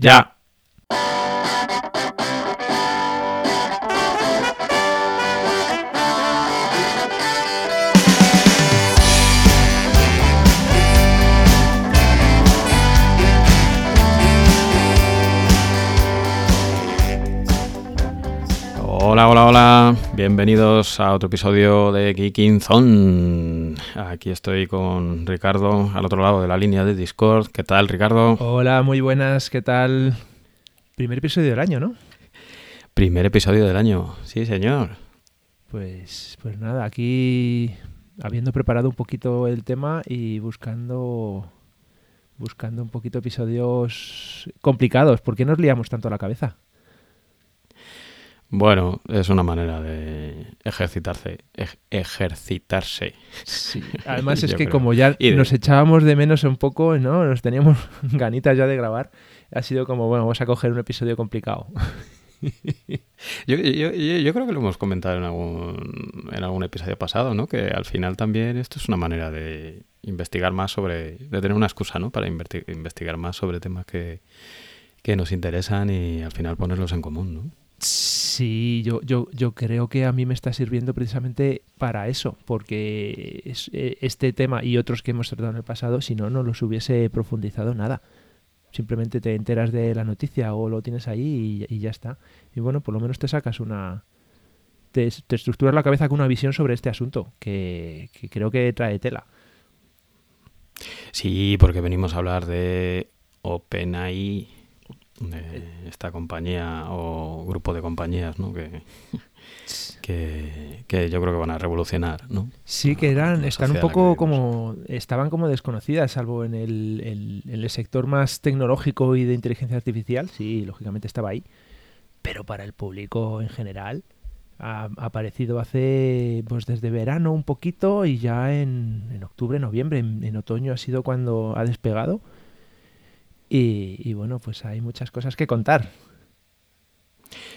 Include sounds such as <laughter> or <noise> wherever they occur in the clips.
Ya. Hola, hola, hola. Bienvenidos a otro episodio de Geeking Zone. Aquí estoy con Ricardo al otro lado de la línea de Discord. ¿Qué tal, Ricardo? Hola, muy buenas. ¿Qué tal? Primer episodio del año, ¿no? Primer episodio del año. Sí, señor. Pues, pues nada, aquí habiendo preparado un poquito el tema y buscando buscando un poquito episodios complicados. ¿Por qué nos liamos tanto la cabeza? Bueno, es una manera de ejercitarse. ej- ejercitarse. Sí. <laughs> Además es que creo. como ya de- nos echábamos de menos un poco, ¿no? Nos teníamos <laughs> ganitas ya de grabar. Ha sido como, bueno, vamos a coger un episodio complicado. <laughs> Yo, yo- yo- yo creo que lo hemos comentado en algún, en algún episodio pasado, ¿no? Que al final también esto es una manera de investigar más sobre, de tener una excusa, ¿no? Para investigar más sobre temas que, que nos interesan y al final ponerlos en común, ¿no? Sí, yo, yo, yo creo que a mí me está sirviendo precisamente para eso, porque eh, este tema y otros que hemos tratado en el pasado, si no, no los hubiese profundizado nada. Simplemente te enteras de la noticia o lo tienes ahí y, ya está. Y bueno, por lo menos te sacas una... Te, te estructuras la cabeza con una visión sobre este asunto, que, que creo que trae tela. Sí, porque venimos a hablar de OpenAI, de esta compañía o grupo de compañías, ¿no? Que, <laughs> que, que yo creo que van a revolucionar, ¿no? Sí, que eran, están un poco como, estaban como desconocidas, salvo en el, el- en el sector más tecnológico y de inteligencia artificial, sí, lógicamente estaba ahí, pero para el público en general ha, ha aparecido hace, pues desde verano un poquito y ya en, en octubre, noviembre, en, en otoño ha sido cuando ha despegado. Y, y bueno, pues hay muchas cosas que contar.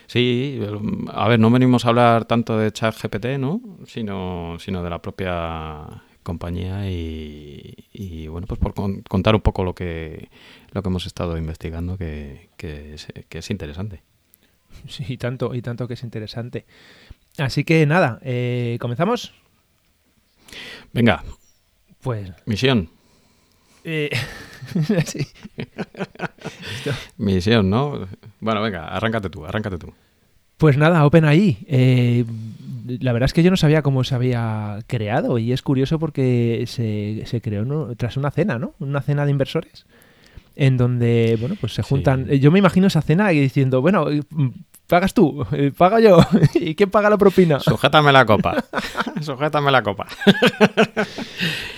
Sí, a ver, no venimos a hablar tanto de ChatGPT, ¿no? Sino, sino de la propia compañía y, y, bueno, pues por con- contar un poco lo que, lo que hemos estado investigando, que, que es, que es interesante. Sí, y tanto, y tanto que es interesante. Así que nada, eh, ¿comenzamos? Venga, Pues misión. Eh, <laughs> sí. <laughs> Misión, ¿no? Bueno, venga, arráncate tú, arráncate tú. Pues nada, OpenAI. Eh, la verdad es que yo no sabía cómo se había creado y es curioso porque se, se creó ¿no? tras una cena, ¿no? Una cena de inversores en donde, bueno, pues se Sí. juntan. Yo me imagino esa cena y diciendo, bueno, pagas tú, eh, pago yo, <laughs> ¿y quién paga la propina? Sujétame la copa. <laughs> Sujétame la copa.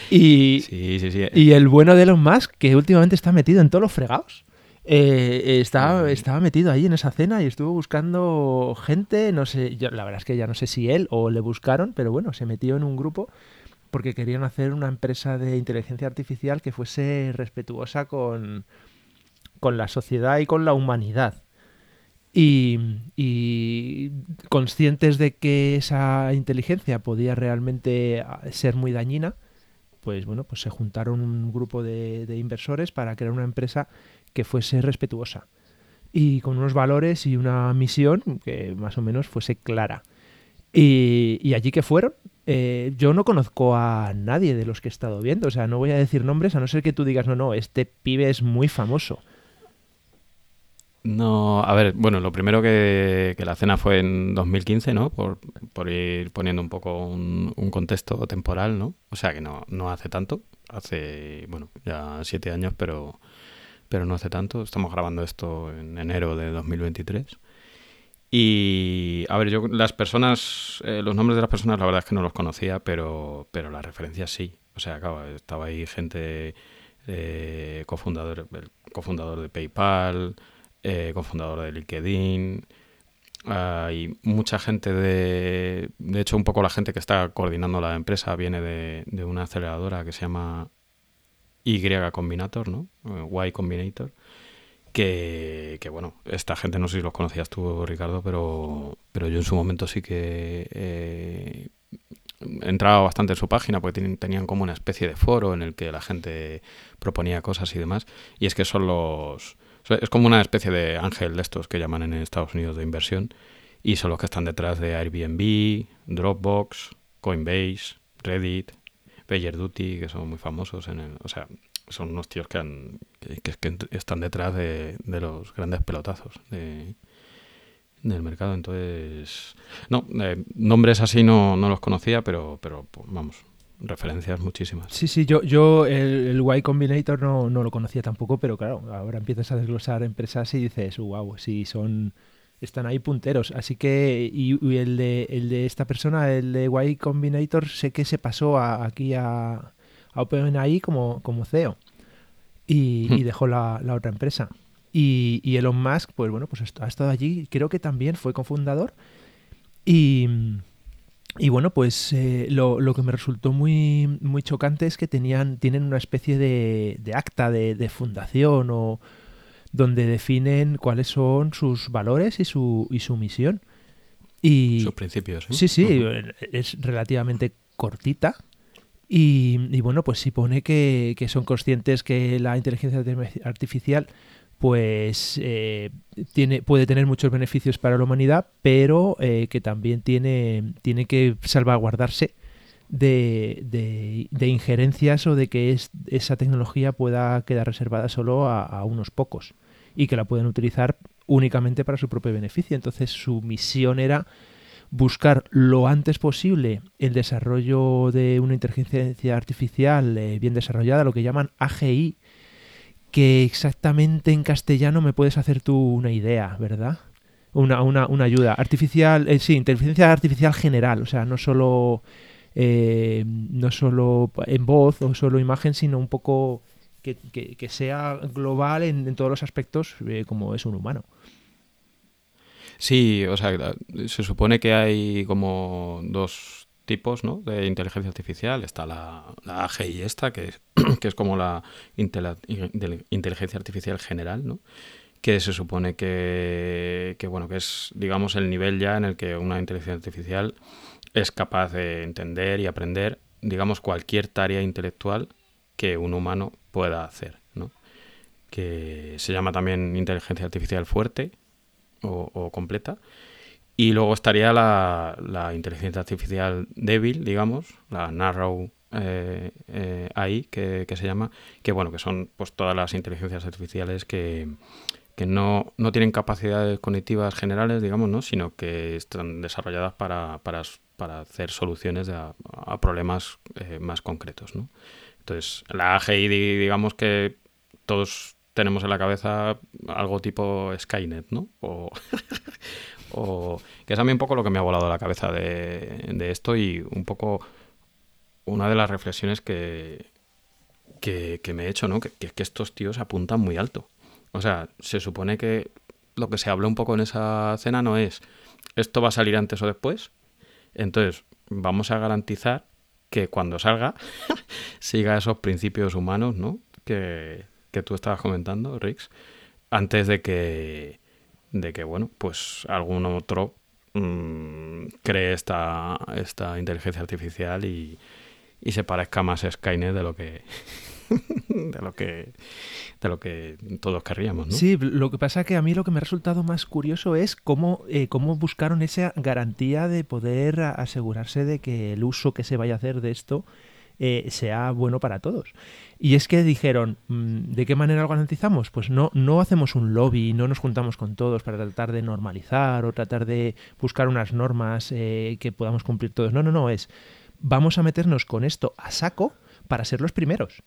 Y, Sí, sí, sí. Y el bueno de Elon Musk, que últimamente está metido en todos los fregados. eh, estaba, estaba metido ahí en esa cena y estuvo buscando gente, no sé, yo, la verdad es que ya no sé si él o le buscaron, pero bueno, se metió en un grupo porque querían hacer una empresa de inteligencia artificial que fuese respetuosa con, con la sociedad y con la humanidad. Y, conscientes de que esa inteligencia podía realmente ah, ser muy dañina, pues bueno, pues se juntaron un grupo de, inversores para crear una empresa que fuese respetuosa y con unos valores y una misión que más o menos fuese clara. Y, y allí que fueron, eh, yo no conozco a nadie de los que he estado viendo, o sea, no voy a decir nombres a no ser que tú digas, no, no, este pibe es muy famoso. No, a ver, bueno, lo primero que, que la cena fue en 2015, ¿no? Por, por ir poniendo un poco un, un contexto temporal, ¿no? O sea que no, no hace tanto, hace, bueno, ya siete años, pero, pero no hace tanto. Estamos grabando esto en enero de 2023. Y, a ver, yo las personas, eh, los nombres de las personas, la verdad es que no los conocía, pero, pero las referencias sí. O sea, claro, estaba ahí gente, eh, cofundador, cofundador de PayPal, eh, cofundador de LinkedIn. Hay mucha gente de... De hecho, un poco la gente que está coordinando la empresa viene de, de una aceleradora que se llama Y Combinator, ¿no? Eh, Y Combinator. Que, que, bueno, esta gente no sé si los conocías tú, Ricardo, pero, pero yo en su momento sí que eh, entraba bastante en su página porque tenían como una especie de foro en el que la gente proponía cosas y demás. Y es que son los, es como una especie de ángel de estos que llaman en Estados Unidos de inversión y son los que están detrás de Airbnb, Dropbox, Coinbase, Reddit, PagerDuty, que son muy famosos en el, o sea, son unos tíos que, han, que, están detrás de, de, los grandes pelotazos de, del mercado. Entonces, no, eh, nombres así no, no, los conocía, pero, pero pues, vamos, referencias muchísimas. Sí, sí, yo, yo el, Y Combinator no, no, lo conocía tampoco, pero claro, ahora empiezas a desglosar empresas y dices, wow, sí, son están ahí punteros. Así que, y, el, de, el de esta persona, el de Y Combinator, sé que se pasó aquí a, a OpenAI como, como CEO y, y hmm. dejó la, la, otra empresa. Y, y, Elon Musk, pues bueno, pues ha estado allí, creo que también fue cofundador. Y, y bueno, pues eh, lo, lo, que me resultó muy, muy chocante es que tenían, tienen una especie de, de acta de, de fundación o, donde definen cuáles son sus valores y su, y su misión. Y, sus principios. Sí, sí, es relativamente cortita. Y, bueno, pues sí pone que, son conscientes que la inteligencia artificial pues eh, tiene, puede tener muchos beneficios para la humanidad, pero eh, que también tiene, tiene que salvaguardarse de, de, injerencias o de que es, esa tecnología pueda quedar reservada solo a unos pocos y que la pueden utilizar únicamente para su propio beneficio. Entonces su misión era buscar lo antes posible el desarrollo de una inteligencia artificial eh, bien desarrollada, lo que llaman AGI, que exactamente en castellano me puedes hacer tú una idea, ¿verdad? Una, una, una ayuda. Artificial, eh, sí, inteligencia artificial general, o sea, no solo, eh, no solo en voz o solo imagen, sino un poco que, sea global en, todos los aspectos eh, como es un humano. Sí, o sea, se supone que hay como dos tipos ¿no? de inteligencia artificial. Está la, la AGI esta, que es, <clears throat> que es como la inteligencia artificial general, ¿no? que se supone que, que, bueno, que es, digamos, el nivel ya en el que una inteligencia artificial es capaz de entender y aprender, digamos, cualquier tarea intelectual que un humano pueda hacer, ¿no? que se llama también inteligencia artificial fuerte o, completa. Y luego estaría la, inteligencia artificial débil, digamos, la narrow eh, eh, AI, que, se llama, que bueno, que son pues todas las inteligencias artificiales que, no, no, tienen capacidades cognitivas generales, digamos, ¿no? sino que están desarrolladas para, para, para hacer soluciones a, problemas eh, más concretos. ¿no? Entonces, la AGI, digamos que todos tenemos en la cabeza algo tipo Skynet, ¿no? O, <laughs> que es a mí un poco lo que me ha volado la cabeza de, esto y un poco una de las reflexiones que, que, me he hecho, ¿no? Que, que, estos tíos apuntan muy alto. O sea, se supone que lo que se habló un poco en esa cena no es esto va a salir antes o después. Entonces, vamos a garantizar que cuando salga <laughs> siga esos principios humanos, ¿no? Que, tú estabas comentando, Rix, antes de que, de que bueno, pues algún otro mm, cree esta, esta inteligencia artificial y, y se parezca más a Skynet de lo que <laughs> de lo que de lo que todos querríamos. Sí, lo que pasa es que a mí lo que me ha resultado más curioso es cómo, eh, cómo buscaron esa garantía de poder asegurarse de que el uso que se vaya a hacer de esto eh, sea bueno para todos. Y es que dijeron, mm, ¿de qué manera lo garantizamos? Pues no, no hacemos un lobby, no nos juntamos con todos para tratar de normalizar o tratar de buscar unas normas eh, que podamos cumplir todos. No, no, no, es vamos a meternos con esto a saco para ser los primeros.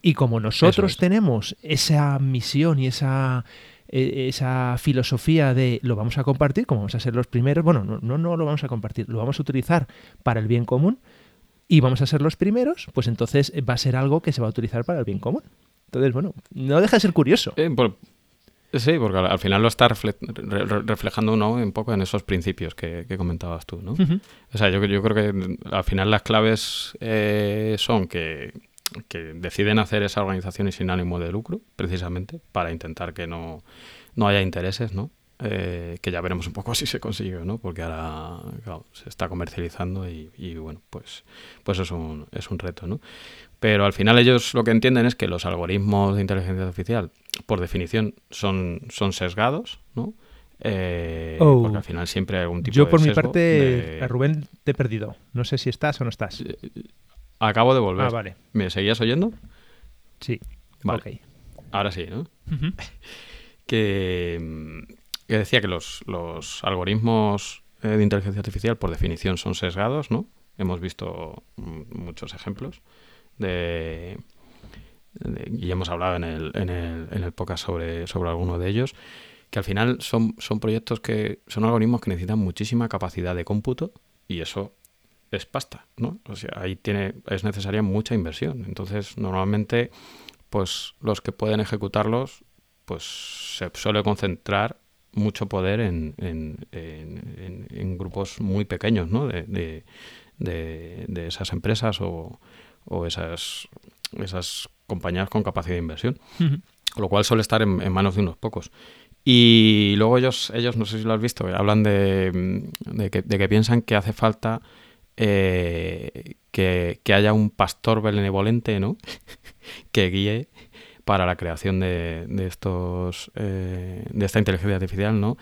Y como nosotros tenemos esa misión y esa, e, esa filosofía de lo vamos a compartir, como vamos a ser los primeros, bueno, no, no, no lo vamos a compartir, lo vamos a utilizar para el bien común y vamos a ser los primeros, pues entonces va a ser algo que se va a utilizar para el bien común. Entonces, bueno, no deja de ser curioso. Eh, sí, porque al final lo está reflejando uno un poco en esos principios que, comentabas tú, ¿no? O sea, yo, yo, creo que al final las claves eh, son que que deciden hacer esa organización sin ánimo de lucro, precisamente, para intentar que no, no haya intereses, ¿no? Eh, que ya veremos un poco <laughs> si se consigue, ¿no? Porque ahora se está comercializando y, y, bueno, pues, pues es, un, es un reto, ¿no? Pero al final ellos lo que entienden es que los algoritmos de inteligencia artificial por definición, son, son sesgados, ¿no? Eh, Oh. Porque al final siempre hay algún tipo Yo de por mi parte, de- Rubén te he perdido. No sé si estás o no estás. Acabo de volver. Ah, vale. ¿Me seguías oyendo? Sí. Vale. Ok. Ahora sí, ¿no? <laughs> Que, que decía que los, los algoritmos eh, de inteligencia artificial por definición son sesgados, ¿no? Hemos visto mm, muchos ejemplos de, y hemos hablado en el, en el, en el podcast sobre, sobre alguno de ellos, que al final son, son proyectos que son algoritmos que necesitan muchísima capacidad de cómputo y eso es pasta, ¿no? O sea, ahí tiene, es necesaria mucha inversión. Entonces, normalmente, pues los que pueden ejecutarlos, pues se suele concentrar mucho poder en, en- en- en- grupos muy pequeños, ¿no? De, de- de- de esas empresas o, o esas, esas compañías con capacidad de inversión Ujú. lo cual suele estar en, manos de unos pocos. Y luego ellos, ellos no sé si lo has visto, hablan de, de que, de que piensan que hace falta eh, que, que haya un pastor benevolente, ¿no? <laughs> que guíe para la creación de, de estos eh, de esta inteligencia artificial, ¿no?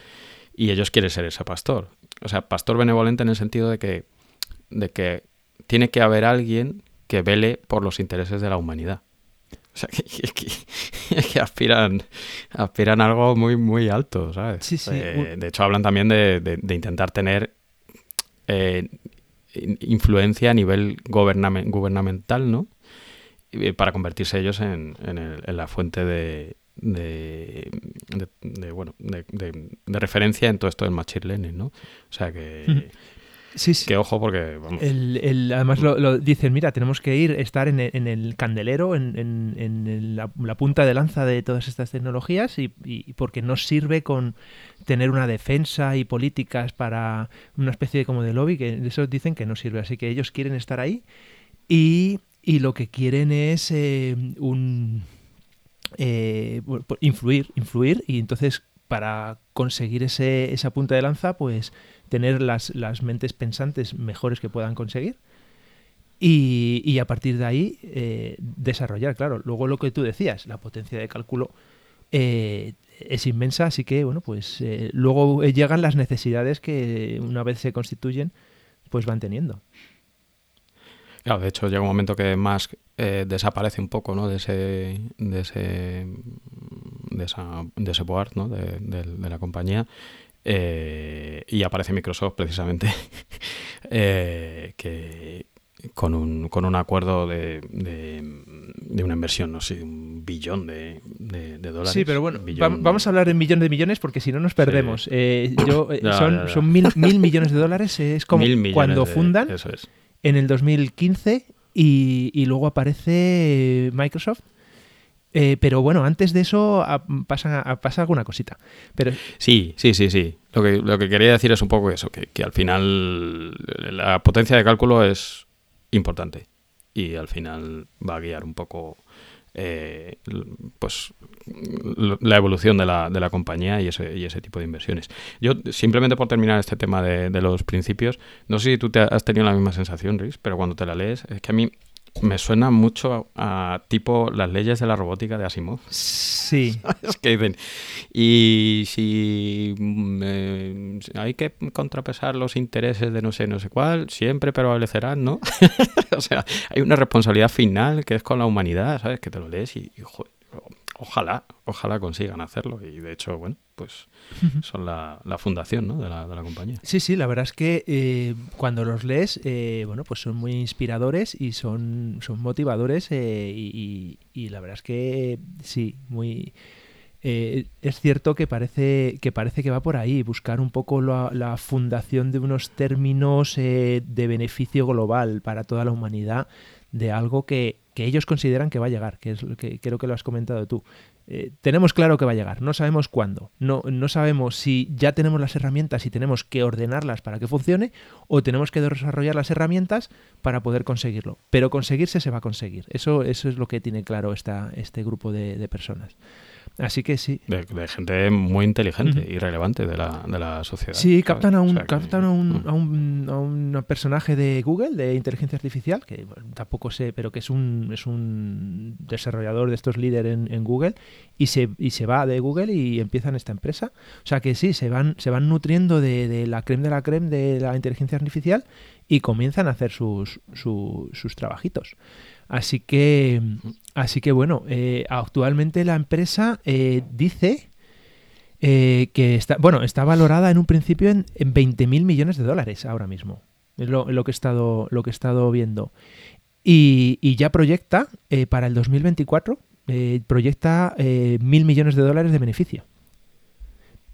Y ellos quieren ser ese pastor. O sea, pastor benevolente en el sentido de que, de que tiene que haber alguien que vele por los intereses de la humanidad. O sea, <laughs> que, que- que aspiran, aspiran a algo muy, muy alto, ¿sabes? Sí, sí. Eh, de hecho, hablan también de, de- de intentar tener eh, in- influencia a nivel gubernamental, ¿no? Eh, Para convertirse ellos en, en el- en la fuente de, de, de- de, bueno, de, referencia en todo esto del machine learning, ¿no? O sea, que. Sí, sí. que ojo porque, vamos, El, el- además lo, lo dicen, mira, tenemos que ir, estar en el, en el candelero, en, en- la, la punta de lanza de todas estas tecnologías y, y porque nos sirve con tener una defensa y políticas para una especie de como de lobby, que eso dicen que no sirve, así que ellos quieren estar ahí y, y lo que quieren es eh, un eh, influir, influir y entonces para conseguir ese, esa punta de lanza, pues tener las, las mentes pensantes mejores que puedan conseguir y, y a partir de ahí eh, desarrollar, claro. Luego lo que tú decías, la potencia de cálculo eh, es inmensa, así que bueno, pues eh, luego llegan las necesidades que una vez se constituyen, pues van teniendo. Claro, de hecho llega un momento que Musk eh, desaparece un poco, ¿no? De ese, de ese, de esa, de ese board, ¿no? De, de- de la compañía eh, y aparece Microsoft precisamente, <laughs> eh, que con un, con un acuerdo de, de, una inversión, no sé, un billón de, dólares. Sí, pero bueno, Billón- vamos a hablar en millones de millones porque si no nos perdemos. Yo, <laughs> Ya, son ya, ya. son mil, mil millones de dólares, es como mil cuando fundan Eso es. En el 2015 y, y luego aparece Microsoft. Eh, pero bueno, antes de eso ah, pasa, pasa alguna cosita. Pero Sí, sí, sí, sí. Lo que, lo que quería decir es un poco eso, que, que al final la potencia de cálculo es importante y al final va a guiar un poco eh, pues la evolución de la, de la compañía y ese, y ese tipo de inversiones. Yo, simplemente por terminar este tema de, de los principios, no sé si tú te has tenido la misma sensación, Riz, pero cuando te la lees, es que a mí me suena mucho a, tipo las leyes de la robótica de Asimov. sí, <laughs> Es que dicen, y si mm, eh, hay que contrapesar los intereses de no sé, no sé cuál, siempre prevalecerán, ¿no? <laughs> o sea, hay una responsabilidad final que es con la humanidad, ¿sabes? Que te lo lees y, y, joder, ojalá, ojalá consigan hacerlo. Y de hecho, bueno, pues son la, la fundación, ¿no? De la, de la compañía. Sí, sí, la verdad es que eh, cuando los lees, eh, bueno, pues son muy inspiradores y son, son motivadores eh, y, y- y la verdad es que sí, muy... eh, es cierto que parece, que parece que va por ahí, buscar un poco la, la fundación de unos términos eh, de beneficio global para toda la humanidad, de algo que, que ellos consideran que va a llegar, que es lo que creo que lo has comentado tú. Eh, tenemos claro que va a llegar, no sabemos cuándo, no, no sabemos si ya tenemos las herramientas y tenemos que ordenarlas para que funcione o tenemos que desarrollar las herramientas para poder conseguirlo. Pero conseguirse se va a conseguir, eso, eso es lo que tiene claro esta, este grupo de, de personas. Así que sí. De, gente muy inteligente y relevante de la, de la sociedad. Sí, captan, a un, captan a, un, mm. a, un, a, un, personaje de Google, de inteligencia artificial, que tampoco sé, pero que es un, es un desarrollador de estos líderes en, en, Google, y se, y se va de Google y empiezan esta empresa. O sea que sí, se van, se van nutriendo de, de la creme de la creme de la inteligencia artificial y comienzan a hacer sus, sus trabajitos. Así que, así que bueno, eh, actualmente la empresa eh, dice eh, que está, bueno, está valorada en un principio en, en 20 mil millones de dólares ahora mismo. Es lo, que he estado, lo que he estado viendo. Y, y ya proyecta para el 2024, proyecta mil millones de dólares de beneficio.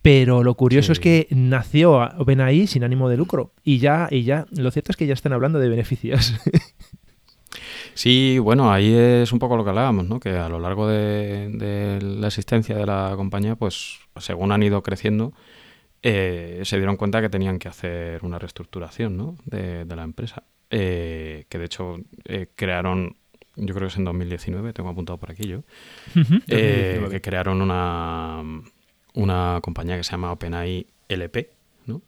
Pero lo curioso es que nació OpenAI sin ánimo de lucro. Y ya, y ya, lo cierto es que ya están hablando de beneficios. <laughs> Sí, bueno, ahí es un poco lo que hablábamos, ¿no? Que a lo largo de, la existencia de la compañía, pues según han ido creciendo, eh, se dieron cuenta que tenían que hacer una reestructuración, ¿no? De, la empresa. Eh, que de hecho eh, crearon, yo creo que es en 2019, tengo apuntado por aquí yo, que crearon una una compañía que se llama OpenAI LP, ¿no?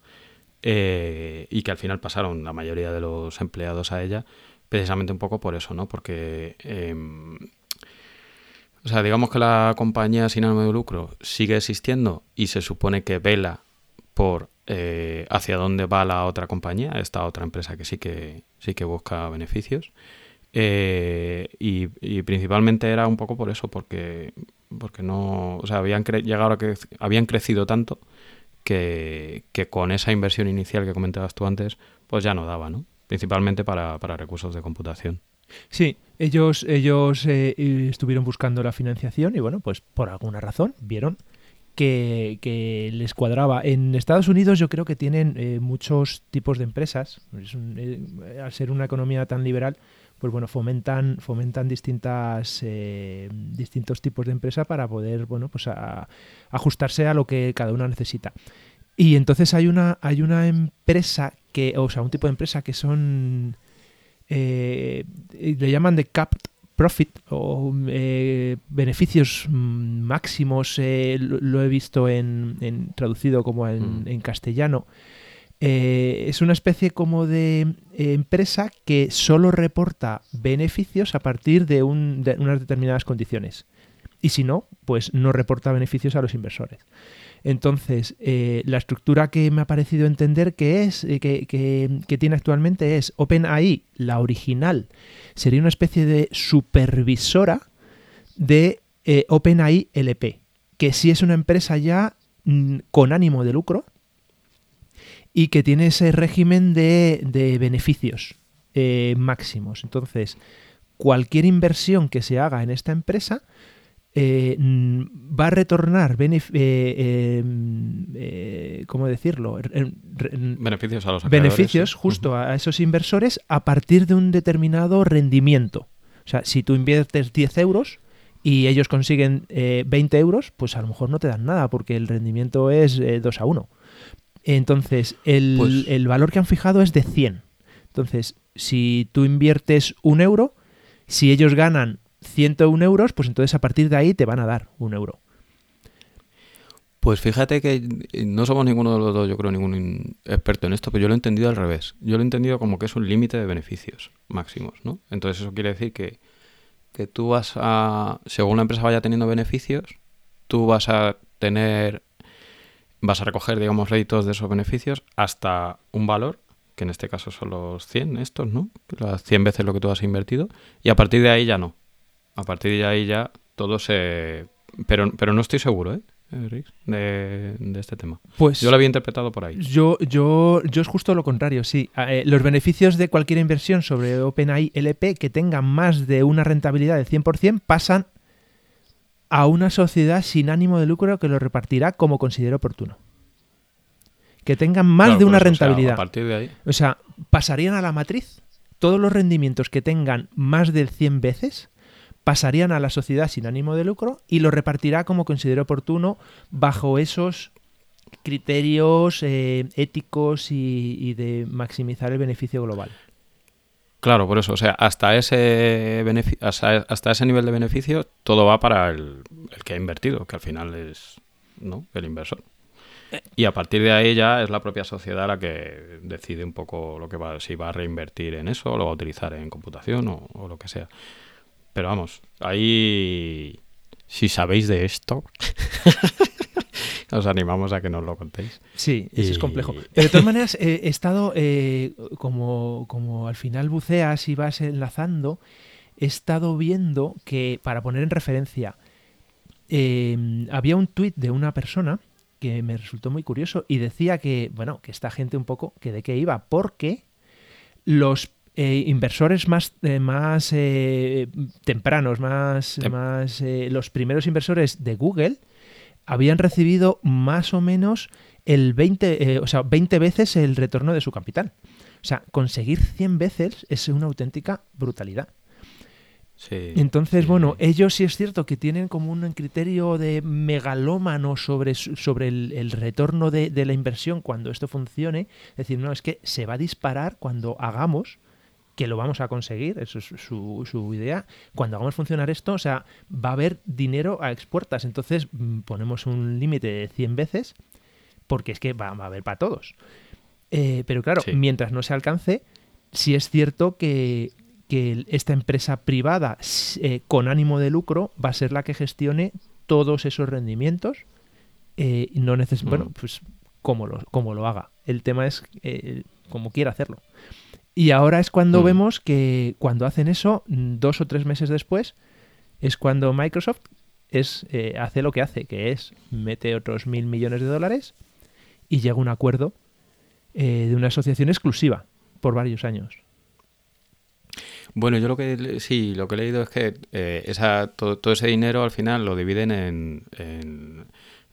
Eh, y que al final pasaron la mayoría de los empleados a ella, precisamente un poco por eso, ¿no? Porque, em, o sea, digamos que la compañía sin ánimo de lucro sigue existiendo y se supone que vela por eh, hacia dónde va la otra compañía, esta otra empresa que sí que sí que busca beneficios. Eh, y, principalmente era un poco por eso, porque, porque no, o sea, habían llegado a que habían crecido tanto que, con esa inversión inicial que comentabas tú antes, pues ya no daba, ¿no? Principalmente para, recursos de computación. Sí, ellos, ellos eh, estuvieron buscando la financiación y bueno, pues por alguna razón vieron que, les cuadraba. En Estados Unidos yo creo que tienen eh, muchos tipos de empresas. al ser una economía tan liberal, pues bueno, fomentan, fomentan distintas, eh, distintos tipos de empresa para poder, bueno, pues ajustarse a lo que cada una necesita. Y entonces hay una, hay una empresa que, o sea, un tipo de empresa que son, eh, le llaman de capped profit o eh, beneficios máximos, lo, he visto en, traducido como en, mm. en castellano. Eh, es una especie como de eh, empresa que solo reporta beneficios a partir de, unas determinadas condiciones. Y si no, pues no reporta beneficios a los inversores. Entonces, eh, la estructura que me ha parecido entender que es, que, tiene actualmente es OpenAI, la original, sería una especie de supervisora de OpenAI LP, que sí es una empresa ya mm, con ánimo de lucro, y que tiene ese régimen de, beneficios eh, máximos. Entonces, cualquier inversión que se haga en esta empresa eh, va a retornar eh, ¿cómo decirlo? beneficios a los Beneficios justo a esos inversores a partir de un determinado rendimiento. O sea, si tú inviertes 10 euros y ellos consiguen 20 euros, pues a lo mejor no te dan nada porque el rendimiento es 2 a 1. Entonces, pues el, valor que han fijado es de 100. Entonces, si tú inviertes un euro, si ellos ganan 101 euros, pues entonces a partir de ahí te van a dar un euro. Pues fíjate que no somos ninguno de los dos, yo creo, ningún experto en esto, pero yo lo he entendido al revés. Yo lo he entendido como que es un límite de beneficios máximos, ¿no? Entonces eso quiere decir que, que tú vas a, según la empresa vaya teniendo beneficios, tú vas a tener vas a recoger, digamos, réditos de esos beneficios hasta un valor, que en este caso son los 100 estos, ¿no? Las 100 veces lo que tú has invertido, y a partir de ahí ya no. A partir de ahí ya todo se... Pero, pero no estoy seguro, ¿eh? de, este tema. Pues yo lo había interpretado por ahí. Yo, yo, yo es justo lo contrario, sí. Eh, los beneficios de cualquier inversión sobre OpenAI LP que tengan más de una rentabilidad del 100% pasan a una sociedad sin ánimo de lucro que lo repartirá como considere oportuno. Que tengan más de una rentabilidad. O sea, partir de ahí. O sea, pasarían a la matriz. Todos los rendimientos que tengan más de 100 veces pasarían a la sociedad sin ánimo de lucro y lo repartirá como considere oportuno bajo esos criterios eh, éticos y, de maximizar el beneficio global. Claro, por eso, o sea, hasta ese hasta, hasta, ese nivel de beneficio todo va para el, el, que ha invertido, que al final es ¿no? el inversor. Eh. Y a partir de ahí ya es la propia sociedad la que decide un poco lo que va, si va a reinvertir en eso o lo va a utilizar en computación o, o lo que sea. Pero vamos, ahí si sabéis de esto, <laughs> os animamos a que nos lo contéis. Sí, eso es complejo. Pero de todas maneras, eh, he estado, eh, como, como al final buceas y vas enlazando, he estado viendo que, para poner en referencia, em, había un tuit de una persona que me resultó muy curioso y decía que, bueno, que esta gente un poco, que de qué iba, porque los eh, inversores más, más tempranos, más, más los primeros inversores de Google, habían recibido más o menos el 20, eh, o sea, 20 veces el retorno de su capital. O sea, conseguir 100 veces es una auténtica brutalidad. Entonces, bueno, ellos sí es cierto que tienen como un criterio de megalómano sobre, sobre el, retorno de, de, la inversión cuando esto funcione. Es decir, no, es que se va a disparar cuando hagamos que lo vamos a conseguir, eso es su, su, idea. Cuando hagamos funcionar esto, o sea, va a haber dinero a expuertas. Entonces mm, ponemos un límite de 100 veces porque es que va, a haber para todos. Eh, pero claro, mientras no se alcance, sí es cierto que, esta empresa privada eh, con ánimo de lucro va a ser la que gestione todos esos rendimientos. Eh, no neces mm. Bueno, pues como lo, como lo haga. El tema es como quiera hacerlo. Y ahora es cuando mm. vemos que cuando hacen eso, dos o tres meses después, es cuando Microsoft es, eh, hace lo que hace, que es mete otros mil millones de dólares y llega a un acuerdo eh, de una asociación exclusiva por varios años. Bueno, yo lo que sí, lo que he leído es que eh, esa, todo, ese dinero al final lo dividen en, en,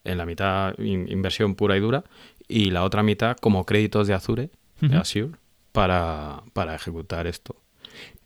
la mitad inversión pura y dura y la otra mitad como créditos de Azure, de Azure, para, para ejecutar esto.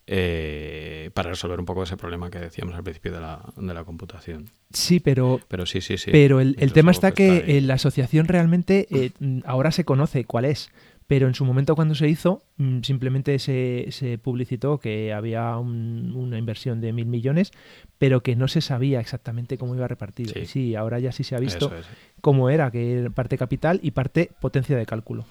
Eh, para resolver un poco ese problema que decíamos al principio de la, de la computación. Sí, pero, pero sí, sí, sí. Pero el, tema está que la asociación realmente eh, ahora se conoce cuál es, pero en su momento cuando se hizo mm, simplemente se, se publicitó que había una inversión de mil millones, pero que no se sabía exactamente cómo iba repartido. Sí, sí ahora ya sí se ha visto cómo era, que parte capital y parte potencia de cálculo.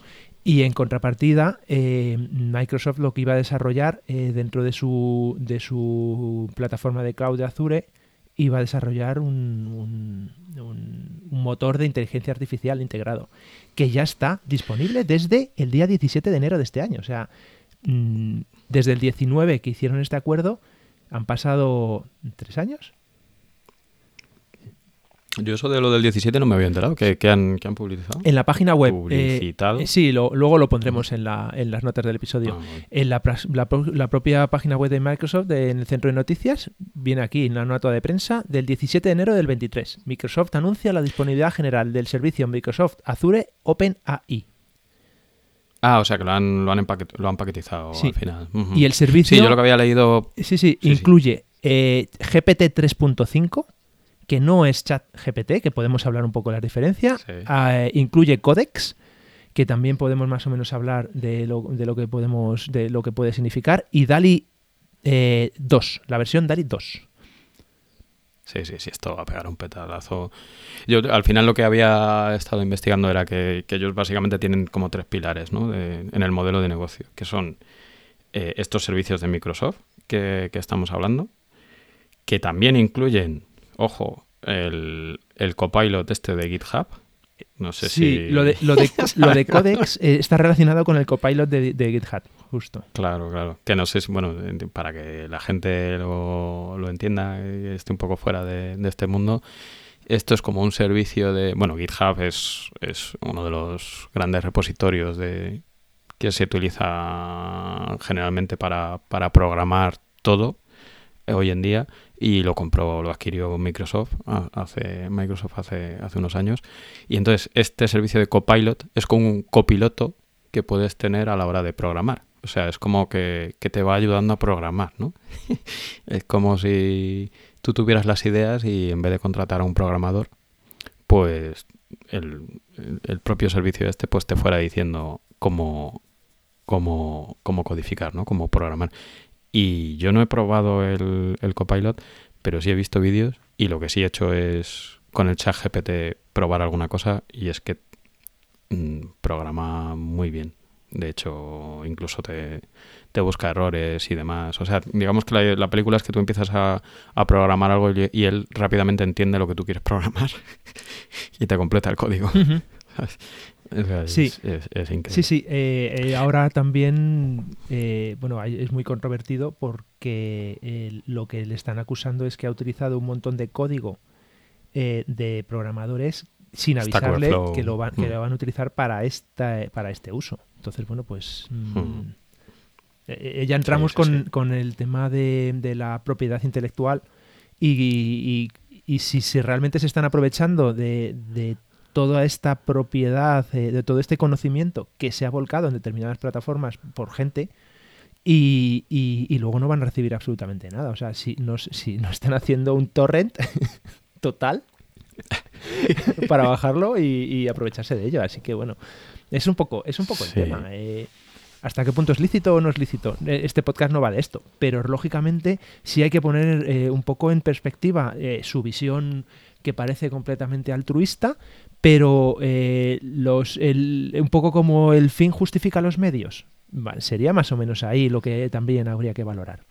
Y en contrapartida, eh, Microsoft lo que iba a desarrollar eh, dentro de su, de su plataforma de cloud de Azure iba a desarrollar un, un, motor de inteligencia artificial integrado, que ya está disponible desde el día 17 de enero de este año. O sea, mm, desde el 19 que hicieron este acuerdo, han pasado tres años. Yo eso de lo del 17 no me había enterado. ¿Qué, han, han, publicado? En la página web. Eh, sí, luego lo pondremos en, la, en, las notas del episodio. Ah, en la, la, propia página web de Microsoft, en el centro de noticias, viene aquí en la nota de prensa del 17 de enero del 23. Microsoft anuncia la disponibilidad general del servicio Microsoft Azure OpenAI. Ah, o sea que lo han, lo han, lo han paquetizado al final. Y el servicio... Sí, yo lo que había leído... Sí, sí, incluye eh, GPT 3.5 que no es chat GPT, que podemos hablar un poco de la diferencia. Ah, incluye Codex, que también podemos más o menos hablar de lo, de lo, que podemos, de lo que puede significar. Y DALI 2, eh, la versión DALI 2. Sí, sí, sí, esto va a pegar un petadazo. Yo al final lo que había estado investigando era que, ellos básicamente tienen como tres pilares ¿no? en el modelo de negocio, que son eh, estos servicios de Microsoft que, que estamos hablando, que también incluyen ojo, el, el copilot este de GitHub. No sé si. Lo de, lo de, <laughs> lo de Codex eh, está relacionado con el copilot de, de, GitHub, justo. Claro, claro. Que no sé si, bueno, para que la gente lo, lo entienda y esté un poco fuera de, de, este mundo, esto es como un servicio de. Bueno, GitHub es, es uno de los grandes repositorios de que se utiliza generalmente para, para programar todo hoy en día y lo compró, lo adquirió Microsoft hace, Microsoft hace, hace unos años. Y entonces este servicio de Copilot es como un copiloto que puedes tener a la hora de programar. O sea, es como que, te va ayudando a programar, ¿no? <laughs> es como si tú tuvieras las ideas y en vez de contratar a un programador, pues el, el propio servicio este pues te fuera diciendo cómo, cómo, cómo codificar, ¿no? Cómo programar. Y yo no he probado el, el Copilot, pero sí he visto vídeos y lo que sí he hecho es con el chat GPT probar alguna cosa y es que mm, programa muy bien. De hecho, incluso te, te, busca errores y demás. O sea, digamos que la, la película es que tú empiezas a, a programar algo y, y, él rápidamente entiende lo que tú quieres <laughs> programar y te completa el código. Uh -huh. Es, sí. Es, es, increíble. Sí, sí. Eh, eh, ahora también, eh, bueno, es muy controvertido porque lo que le están acusando es que ha utilizado un montón de código de programadores sin avisarle que lo, van, que mm. lo van a utilizar para, esta, para este uso. Entonces, bueno, pues... Mm, mm. Ya entramos sí, con, sí. con, el tema de, de, la propiedad intelectual y, y, y si, si, realmente se están aprovechando de, de toda esta propiedad, eh, de todo este conocimiento que se ha volcado en determinadas plataformas por gente y, y, y, luego no van a recibir absolutamente nada. O sea, si no, si no están haciendo un torrent <laughs> total <laughs> para bajarlo y, aprovecharse de ello. Así que bueno, es un poco, es un poco el tema. Eh, ¿Hasta qué punto es lícito o no es lícito? Este podcast no va de esto, pero lógicamente sí hay que poner eh, un poco en perspectiva eh, su visión que parece completamente altruista, pero eh, los, el, un poco como el fin justifica los medios. Sería más o menos ahí lo que también habría que valorar.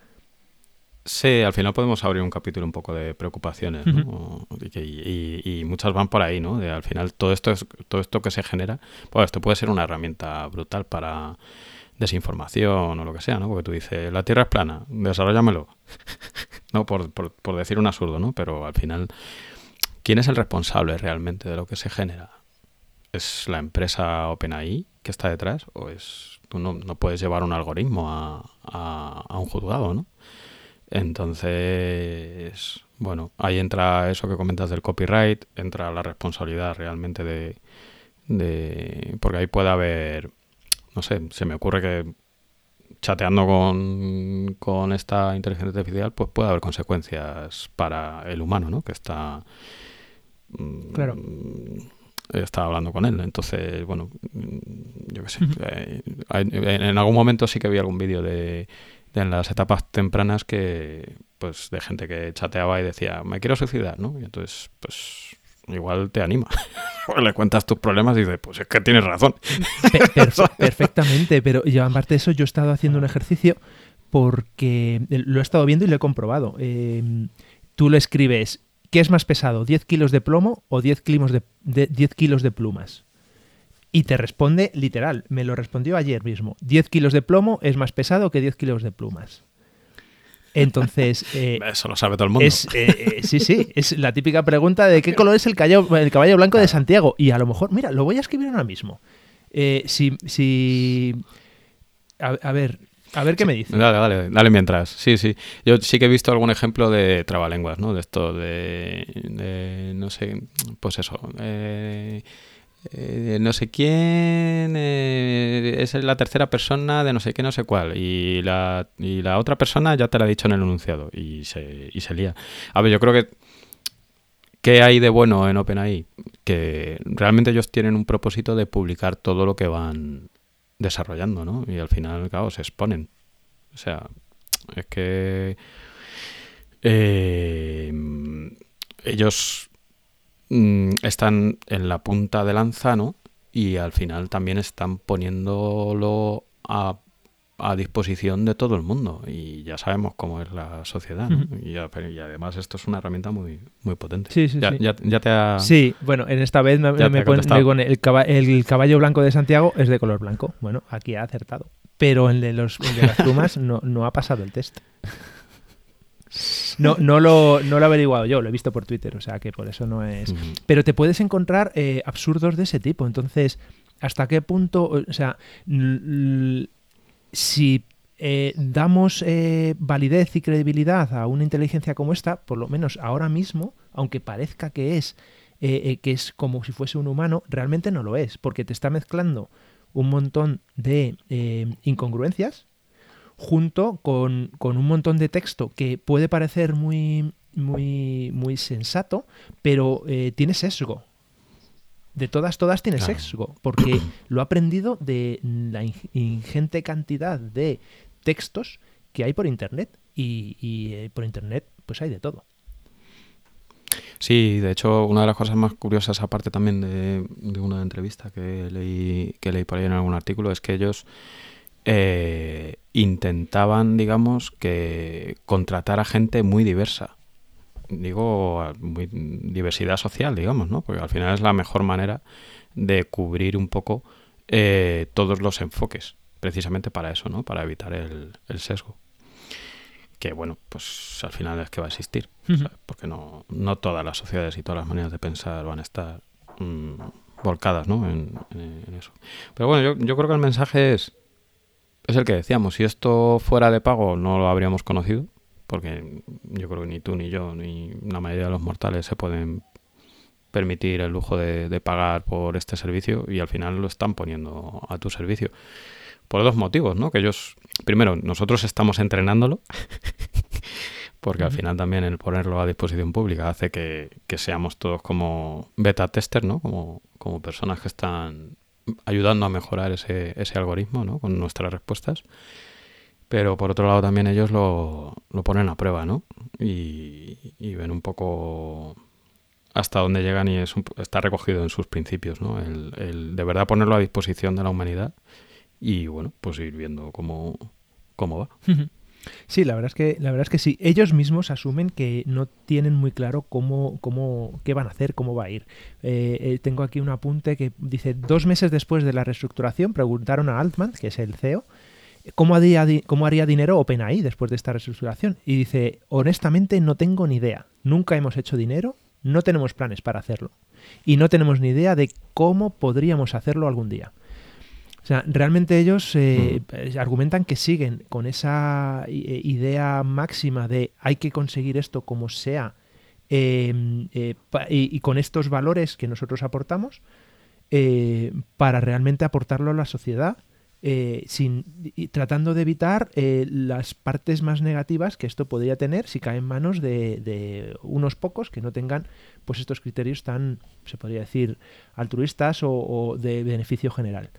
Sí, al final podemos abrir un capítulo un poco de preocupaciones, ¿no? Uh -huh. y, y, y, muchas van por ahí, ¿no? De, al final todo esto es, todo esto que se genera, pues esto puede ser una herramienta brutal para desinformación o lo que sea, ¿no? Porque tú dices, la Tierra es plana, desarrollamelo. <laughs> no, por, por, por, decir un absurdo, ¿no? Pero al final, ¿quién es el responsable realmente de lo que se genera? ¿Es la empresa OpenAI que está detrás? ¿O es no, no puedes llevar un algoritmo a, a, a un juzgado, ¿no? Entonces, bueno, ahí entra eso que comentas del copyright, entra la responsabilidad realmente de, de porque ahí puede haber no sé, se me ocurre que chateando con, con, esta inteligencia artificial, pues puede haber consecuencias para el humano, ¿no? Que está. Claro. Está hablando con él. Entonces, bueno, yo qué sé. eh, en algún momento sí que vi algún vídeo de, de, en las etapas tempranas que, pues, de gente que chateaba y decía, me quiero suicidar, ¿no? Y entonces, pues, igual te anima. <laughs> le cuentas tus problemas y dices, pues es que tienes razón. <laughs> Per perfectamente, pero yo aparte de eso, yo he estado haciendo un ejercicio porque lo he estado viendo y lo he comprobado. Eh, tú le escribes, ¿qué es más pesado, 10 kilos de plomo o 10 kilos de, de, 10 kilos de plumas? Y te responde literal, me lo respondió ayer mismo, 10 kilos de plomo es más pesado que 10 kilos de plumas. Entonces. <laughs> Eh, Eso lo sabe todo el mundo. Es, eh, sí, sí. Es la típica pregunta de qué color es el caballo, el caballo blanco de Santiago. Y a lo mejor, mira, lo voy a escribir ahora mismo. Eh, si. si a, a, ver. A ver qué me dice. Dale, dale, dale mientras. Sí, sí. Yo sí que he visto algún ejemplo de trabalenguas, ¿no? De esto, de. de no sé, pues eso. Eh, eh, no sé quién eh, es la tercera persona de no sé qué, no sé cuál. Y la, y la otra persona ya te la ha dicho en el enunciado y se, y se lía. A ver, yo creo que. ¿Qué hay de bueno en OpenAI? Que realmente ellos tienen un propósito de publicar todo lo que van desarrollando, ¿no? Y al final, claro, se exponen. O sea, es que. Eh, ellos mmm, están en la punta de lanza, ¿no? Y al final también están poniéndolo a, a, disposición de todo el mundo. Y ya sabemos cómo es la sociedad, ¿no? Uh -huh. y, ya, y, además esto es una herramienta muy, muy potente. Sí, sí, ya, sí. Ya, ya, te ha... Sí, bueno, en esta vez me, me el, caballo, el caballo blanco de Santiago es de color blanco. Bueno, aquí ha acertado. Pero el de, los, el de las plumas no, no ha pasado el test. No, no, lo, no lo he averiguado yo, lo he visto por Twitter, o sea que por eso no es. Uh -huh. Pero te puedes encontrar eh, absurdos de ese tipo. Entonces, ¿hasta qué punto? O sea, si eh, damos eh, validez y credibilidad a una inteligencia como esta, por lo menos ahora mismo, aunque parezca que es, eh, que es como si fuese un humano, realmente no lo es, porque te está mezclando un montón de eh, incongruencias junto con, con, un montón de texto que puede parecer muy, muy, muy sensato, pero eh, tiene sesgo. De todas, todas tiene sexo, porque <clears throat> lo ha aprendido de la ingente cantidad de textos que hay por Internet. Y, y eh, por Internet, pues hay de todo. Sí, de hecho, una de las cosas más curiosas, aparte también de, de una entrevista que leí, que leí por ahí en algún artículo, es que ellos eh, intentaban, digamos, que contratar a gente muy diversa. Digo, muy, diversidad social, digamos, ¿no? Porque al final es la mejor manera de cubrir un poco eh, todos los enfoques, precisamente para eso, ¿no? Para evitar el, sesgo. Que bueno, pues al final es que va a existir, porque no, no todas las sociedades y todas las maneras de pensar van a estar mm, volcadas, ¿no? En, en, eso. Pero bueno, yo, yo creo que el mensaje es es el que decíamos, si esto fuera de pago no lo habríamos conocido, porque yo creo que ni tú ni yo ni la mayoría de los mortales se pueden permitir el lujo de, pagar por este servicio y al final lo están poniendo a tu servicio. Por dos motivos, ¿no? Que ellos, primero, nosotros estamos entrenándolo, <laughs> porque al final también el ponerlo a disposición pública hace que, que seamos todos como beta tester, ¿no? Como, como personas que están ayudando a mejorar ese, ese algoritmo ¿no? con nuestras respuestas. Pero por otro lado también ellos lo, lo ponen a prueba, ¿no? Y, ven un poco hasta dónde llegan y es está recogido en sus principios, ¿no? El, el, de verdad ponerlo a disposición de la humanidad y, bueno, pues ir viendo cómo, cómo va. Sí, la verdad es que la verdad es que sí. Ellos mismos asumen que no tienen muy claro cómo, cómo qué van a hacer, cómo va a ir. Eh, eh, tengo aquí un apunte que dice dos meses después de la reestructuración preguntaron a Altman, que es el CEO, cómo haría, cómo haría dinero OpenAI después de esta reestructuración y dice honestamente no tengo ni idea. Nunca hemos hecho dinero, no tenemos planes para hacerlo y no tenemos ni idea de cómo podríamos hacerlo algún día. O sea, realmente ellos eh, mm. argumentan que siguen con esa eh, idea máxima de hay que conseguir esto como sea em, eh, y, con estos valores que nosotros aportamos para realmente aportarlo a la sociedad. Sin, tratando de evitar las partes más negativas que esto podría tener si cae en manos de, unos pocos que no tengan pues estos criterios tan, se podría decir, altruistas o de beneficio general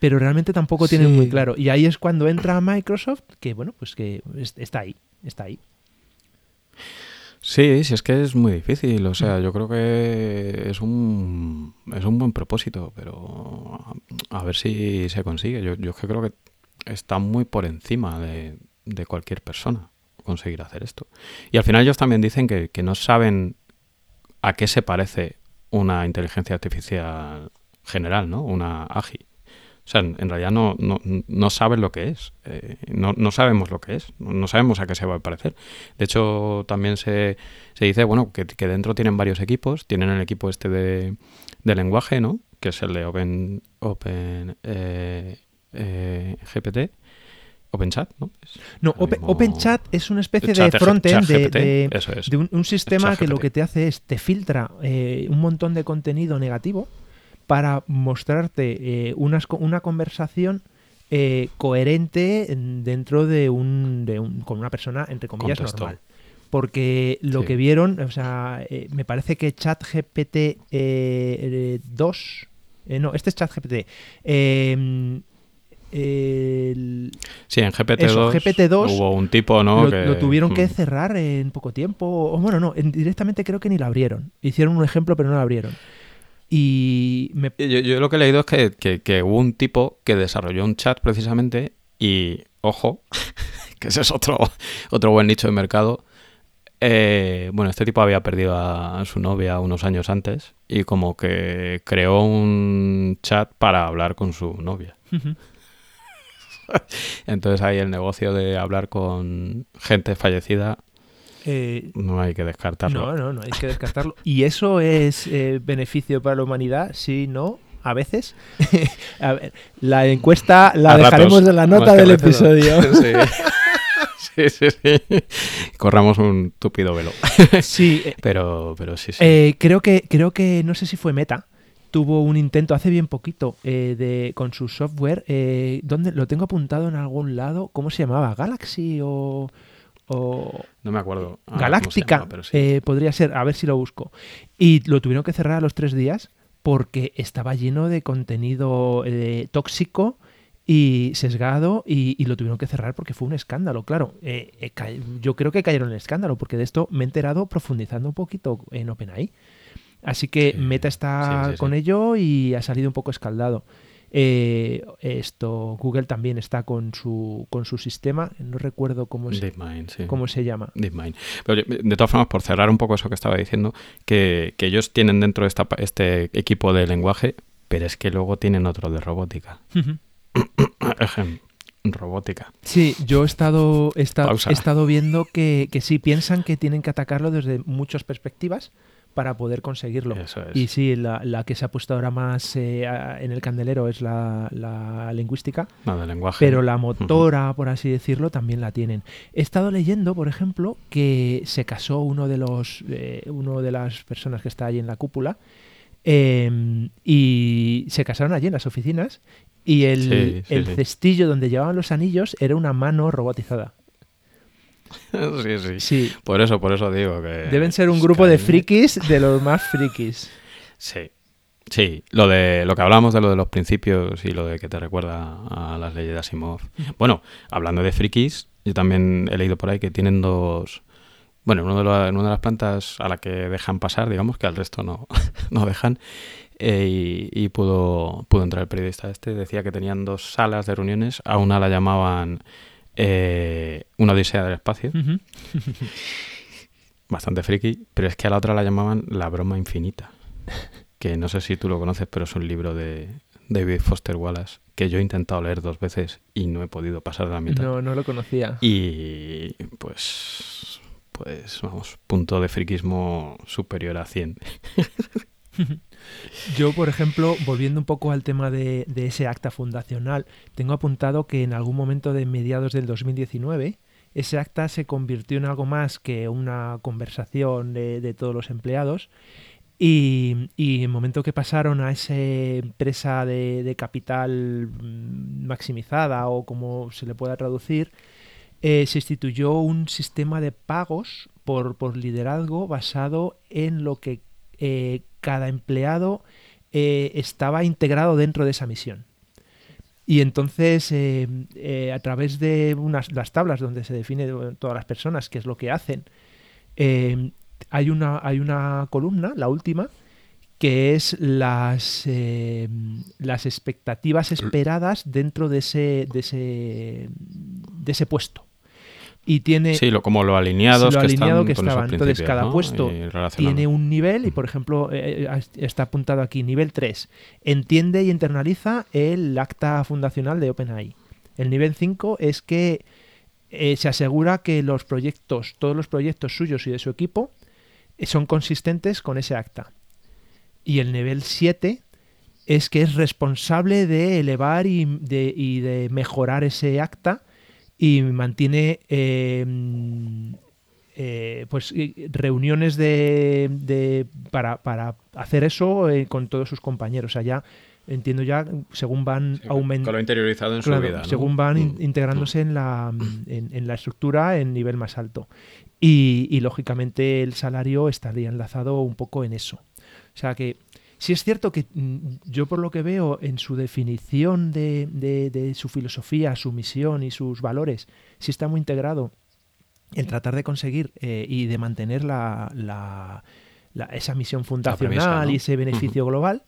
pero realmente tampoco tienen muy claro. Y ahí es cuando entra Microsoft, que bueno, pues que está ahí, está ahí. Sí, sí, es que es muy difícil. O sea, yo creo que es un, es un buen propósito, pero a, ver si se consigue. Yo, yo creo que está muy por encima de, de, cualquier persona conseguir hacer esto. Y al final ellos también dicen que, que no saben a qué se parece una inteligencia artificial general, ¿no? Una AGI. O sea, en realidad no, no, no saben lo que es. Eh, no, no, sabemos lo que es. No, sabemos a qué se va a parecer. De hecho, también se, se dice, bueno, que, que, dentro tienen varios equipos. Tienen el equipo este de, de lenguaje, ¿no? Que es el de Open, Open eh, eh, GPT. OpenChat, ¿no? no, Open, OpenChat es una especie de frontend de, de, de un, un, sistema que lo que te hace es te filtra un montón de contenido negativo para mostrarte eh, una, una, conversación eh, coherente dentro de un, de un, con una persona, entre comillas, normal. Porque lo que vieron, o sea, eh, me parece que ChatGPT 2, no, este es ChatGPT. Em, sí, en GPT-2 hubo un tipo, ¿no? Lo, lo tuvieron que mm. cerrar en poco tiempo. O bueno, no, directamente creo que ni lo abrieron. Hicieron un ejemplo, pero no lo abrieron. Y yo, lo que he leído es que, hubo un tipo que desarrolló un chat precisamente y, ojo, <laughs> que ese es otro, otro buen nicho de mercado. Eh, bueno, este tipo había perdido a, su novia unos años antes y como que creó un chat para hablar con su novia. <laughs> Entonces ahí el negocio de hablar con gente fallecida eh, no hay que descartarlo. No, no, no hay que descartarlo. ¿Y eso es eh, beneficio para la humanidad? Sí, no, a veces. <laughs> a ver, la encuesta la dejaremos en la nota del episodio. <laughs> Sí. sí, sí, Corramos un túpido velo. sí. <laughs> Eh, pero, pero sí, sí. creo, que, creo que, no sé si fue Meta, tuvo un intento hace bien poquito de, con su software. ¿Dónde lo tengo apuntado en algún lado? ¿Cómo se llamaba? ¿Galaxy o.? No me acuerdo. Galáctica, eh, podría ser, a ver si lo busco. Y lo tuvieron que cerrar a los tres días porque estaba lleno de contenido eh, tóxico y sesgado y, lo tuvieron que cerrar porque fue un escándalo. Claro, eh, eh, yo creo que cayeron en el escándalo porque de esto me he enterado profundizando un poquito en OpenAI. Así que Meta está con ello y ha salido un poco escaldado. Eh, esto Google también está con su con su sistema. No recuerdo cómo se, cómo se llama. DeepMind. Pero, de todas formas por cerrar un poco eso que estaba diciendo que, ellos tienen dentro de esta, este equipo de lenguaje pero es que luego tienen otro de robótica. <coughs> Robótica. Sí yo he estado he estado, viendo que, que sí piensan que tienen que atacarlo desde muchas perspectivas para poder conseguirlo. Y sí, la, que se ha puesto ahora más eh, en el candelero es la, lingüística. lenguaje. Pero la motora, por así decirlo, también la tienen. He estado leyendo, por ejemplo, que se casó uno de los eh, uno de las personas que está allí en la cúpula. Em, y se casaron allí en las oficinas y el, el cestillo donde llevaban los anillos era una mano robotizada. <laughs> sí, sí, sí. Por eso, por eso digo que... Deben ser un grupo de frikis de los más frikis. Sí. Sí, lo de lo que hablamos de lo de los principios y lo de que te recuerda a las leyes de Asimov. Bueno, hablando de frikis, yo también he leído por ahí que tienen dos... Bueno, uno de una de las plantas a la que dejan pasar, digamos, que al resto no, <laughs> no dejan, eh, y, pudo, pudo entrar el periodista este, decía que tenían dos salas de reuniones, a una la llamaban eh, una odisea del espacio. <laughs> Bastante friki, pero es que a la otra la llamaban La broma infinita. <laughs> Que no sé si tú lo conoces, pero es un libro de David Foster Wallace que yo he intentado leer dos veces y no he podido pasar de la mitad. No, no lo conocía. Y pues, pues vamos, punto de friquismo superior a 100. <laughs> Yo, por ejemplo, volviendo un poco al tema de, ese acta fundacional, tengo apuntado que en algún momento de mediados del 2019 ese acta se convirtió en algo más que una conversación de, todos los empleados y, en el momento que pasaron a esa empresa de, capital mm, maximizada o como se le pueda traducir, eh, se instituyó un sistema de pagos por liderazgo basado en lo que eh, cada empleado eh, estaba integrado dentro de esa misión. Y entonces, eh, a través de unas, las tablas donde se define todas las personas qué es lo que hacen, hay, una, hay una columna, la última, que es las, las expectativas esperadas dentro de ese, de ese, de ese puesto y tiene sí lo, como lo alineados lo alineado que, estaban. Entonces cada puesto tiene un nivel y por ejemplo eh, eh, está apuntado aquí nivel 3 entiende y internaliza el acta fundacional de OpenAI. El nivel 5 es que eh, se asegura que los proyectos todos los proyectos suyos y de su equipo son consistentes con ese acta. Y el nivel 7 es que es responsable de elevar y de, y de mejorar ese acta y mantiene em, eh, pues reuniones de, para, para, hacer eso eh, con todos sus compañeros. O sea, ya entiendo ya según van aumentando. lo interiorizado en su vida. Según van mm, integrándose mm. en, la, en, la estructura en nivel más alto. Y, y, lógicamente el salario estaría enlazado un poco en eso. O sea que Sí es cierto que mm, yo por lo que veo en su definición de, su filosofía, su misión y sus valores, sí está muy integrado en tratar de conseguir eh, y de mantener la, esa misión fundacional y ese beneficio global.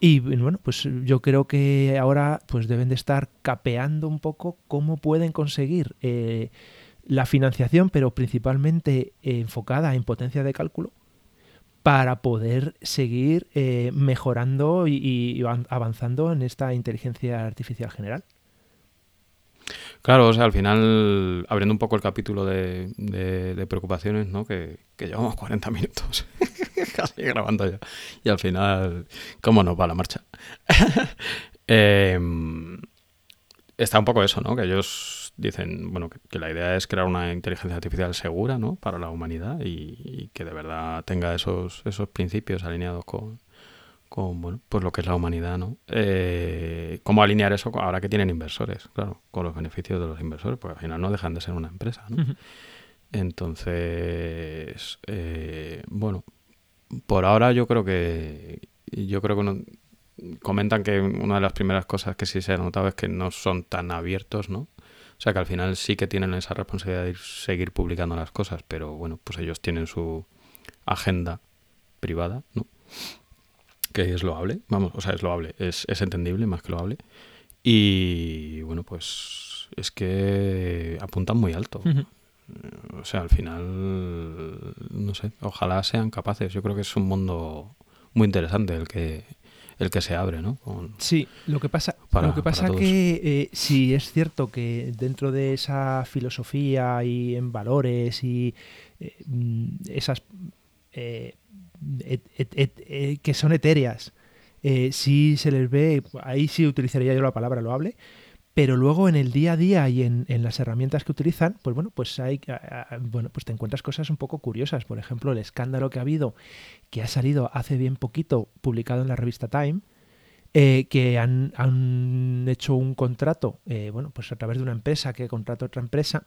Y bueno, pues yo creo que ahora pues deben de estar capeando un poco cómo pueden conseguir eh, la financiación, pero principalmente enfocada en potencia de cálculo, para poder seguir eh, mejorando y, avanzando en esta inteligencia artificial general. Claro, o sea, al final, abriendo un poco el capítulo de, preocupaciones, ¿no? Que, llevamos 40 minutos <laughs> casi grabando ya. Y al final, ¿cómo nos va la marcha? <laughs> Em, está un poco eso, ¿no? Que ellos dicen bueno que, la idea es crear una inteligencia artificial segura ¿no? para la humanidad y, que de verdad tenga esos, esos principios alineados con, con bueno, pues lo que es la humanidad, ¿no? Eh, ¿Cómo alinear eso ahora que tienen inversores? Claro, con los beneficios de los inversores, porque al final no dejan de ser una empresa, ¿no? Entonces, eh, bueno, por ahora yo creo que, yo creo que uno- comentan que una de las primeras cosas que sí se ha notado es que no son tan abiertos, ¿no? O sea que al final sí que tienen esa responsabilidad de ir- seguir publicando las cosas, pero bueno, pues ellos tienen su agenda privada, ¿no? Que es loable, vamos, o sea, es loable, es, es entendible más que loable. Y bueno, pues es que apuntan muy alto. O sea, al final, no sé, ojalá sean capaces. Yo creo que es un mundo muy interesante el que el que se abre, ¿no? Con- Sí, lo que pasa, Para- lo que pasa que eh, sí es cierto que dentro de esa filosofía y en valores y eh, mm, esas eh, et- et- et- que son etéreas, eh, sí se les ve, ahí sí utilizaría yo la palabra loable, pero luego en el día a día y en, en las herramientas que utilizan, pues bueno, pues hay, bueno, pues te encuentras cosas un poco curiosas. Por ejemplo, el escándalo que ha habido, que ha salido hace bien poquito, publicado en la revista Time, eh, que han, han hecho un contrato, eh, bueno, pues a través de una empresa que contrata a otra empresa,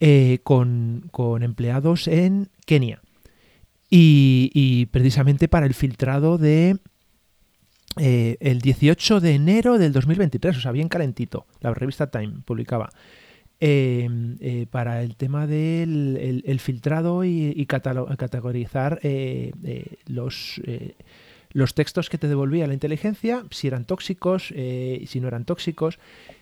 eh, con, con empleados en Kenia. Y, y precisamente para el filtrado de eh, el 18 de enero del 2023, o sea, bien calentito, la revista Time publicaba. eh, eh, para el tema del el- filtrado y, y categorizar eh, los, los textos que te devolvía la inteligencia, si eran tóxicos, eh, si no eran tóxicos,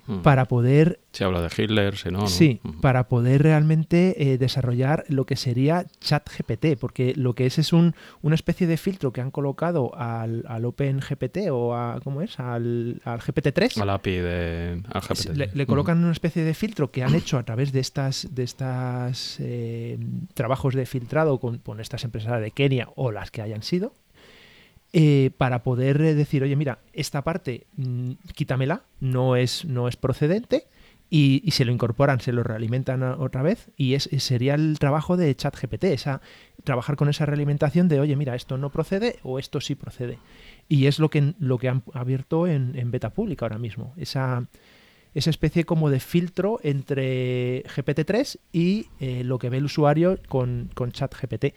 Mm. para poder Se habla de Hitler, si no, ¿no? Sí, Ujú. para poder realmente eh, desarrollar lo que sería ChatGPT, porque lo que es es un, una especie de filtro que han colocado al, al OpenGPT o a, ¿cómo es? Al, al GPT-3. Al API de al GPT. Le, le Ujú. colocan una especie de filtro que han hecho a través de estas de estas eh, trabajos de filtrado con, con estas empresas de Kenia o las que hayan sido eh, para poder eh, decir oye mira esta parte mm, quítamela no es no es procedente y, se lo incorporan se lo realimentan otra vez y es es- sería el trabajo de ChatGPT esa trabajar con esa realimentación de oye mira esto no procede o esto sí procede y es lo que lo que han abierto en, en beta pública ahora mismo esa esa especie como de filtro entre GPT-3 y eh, lo que ve el usuario con, con ChatGPT,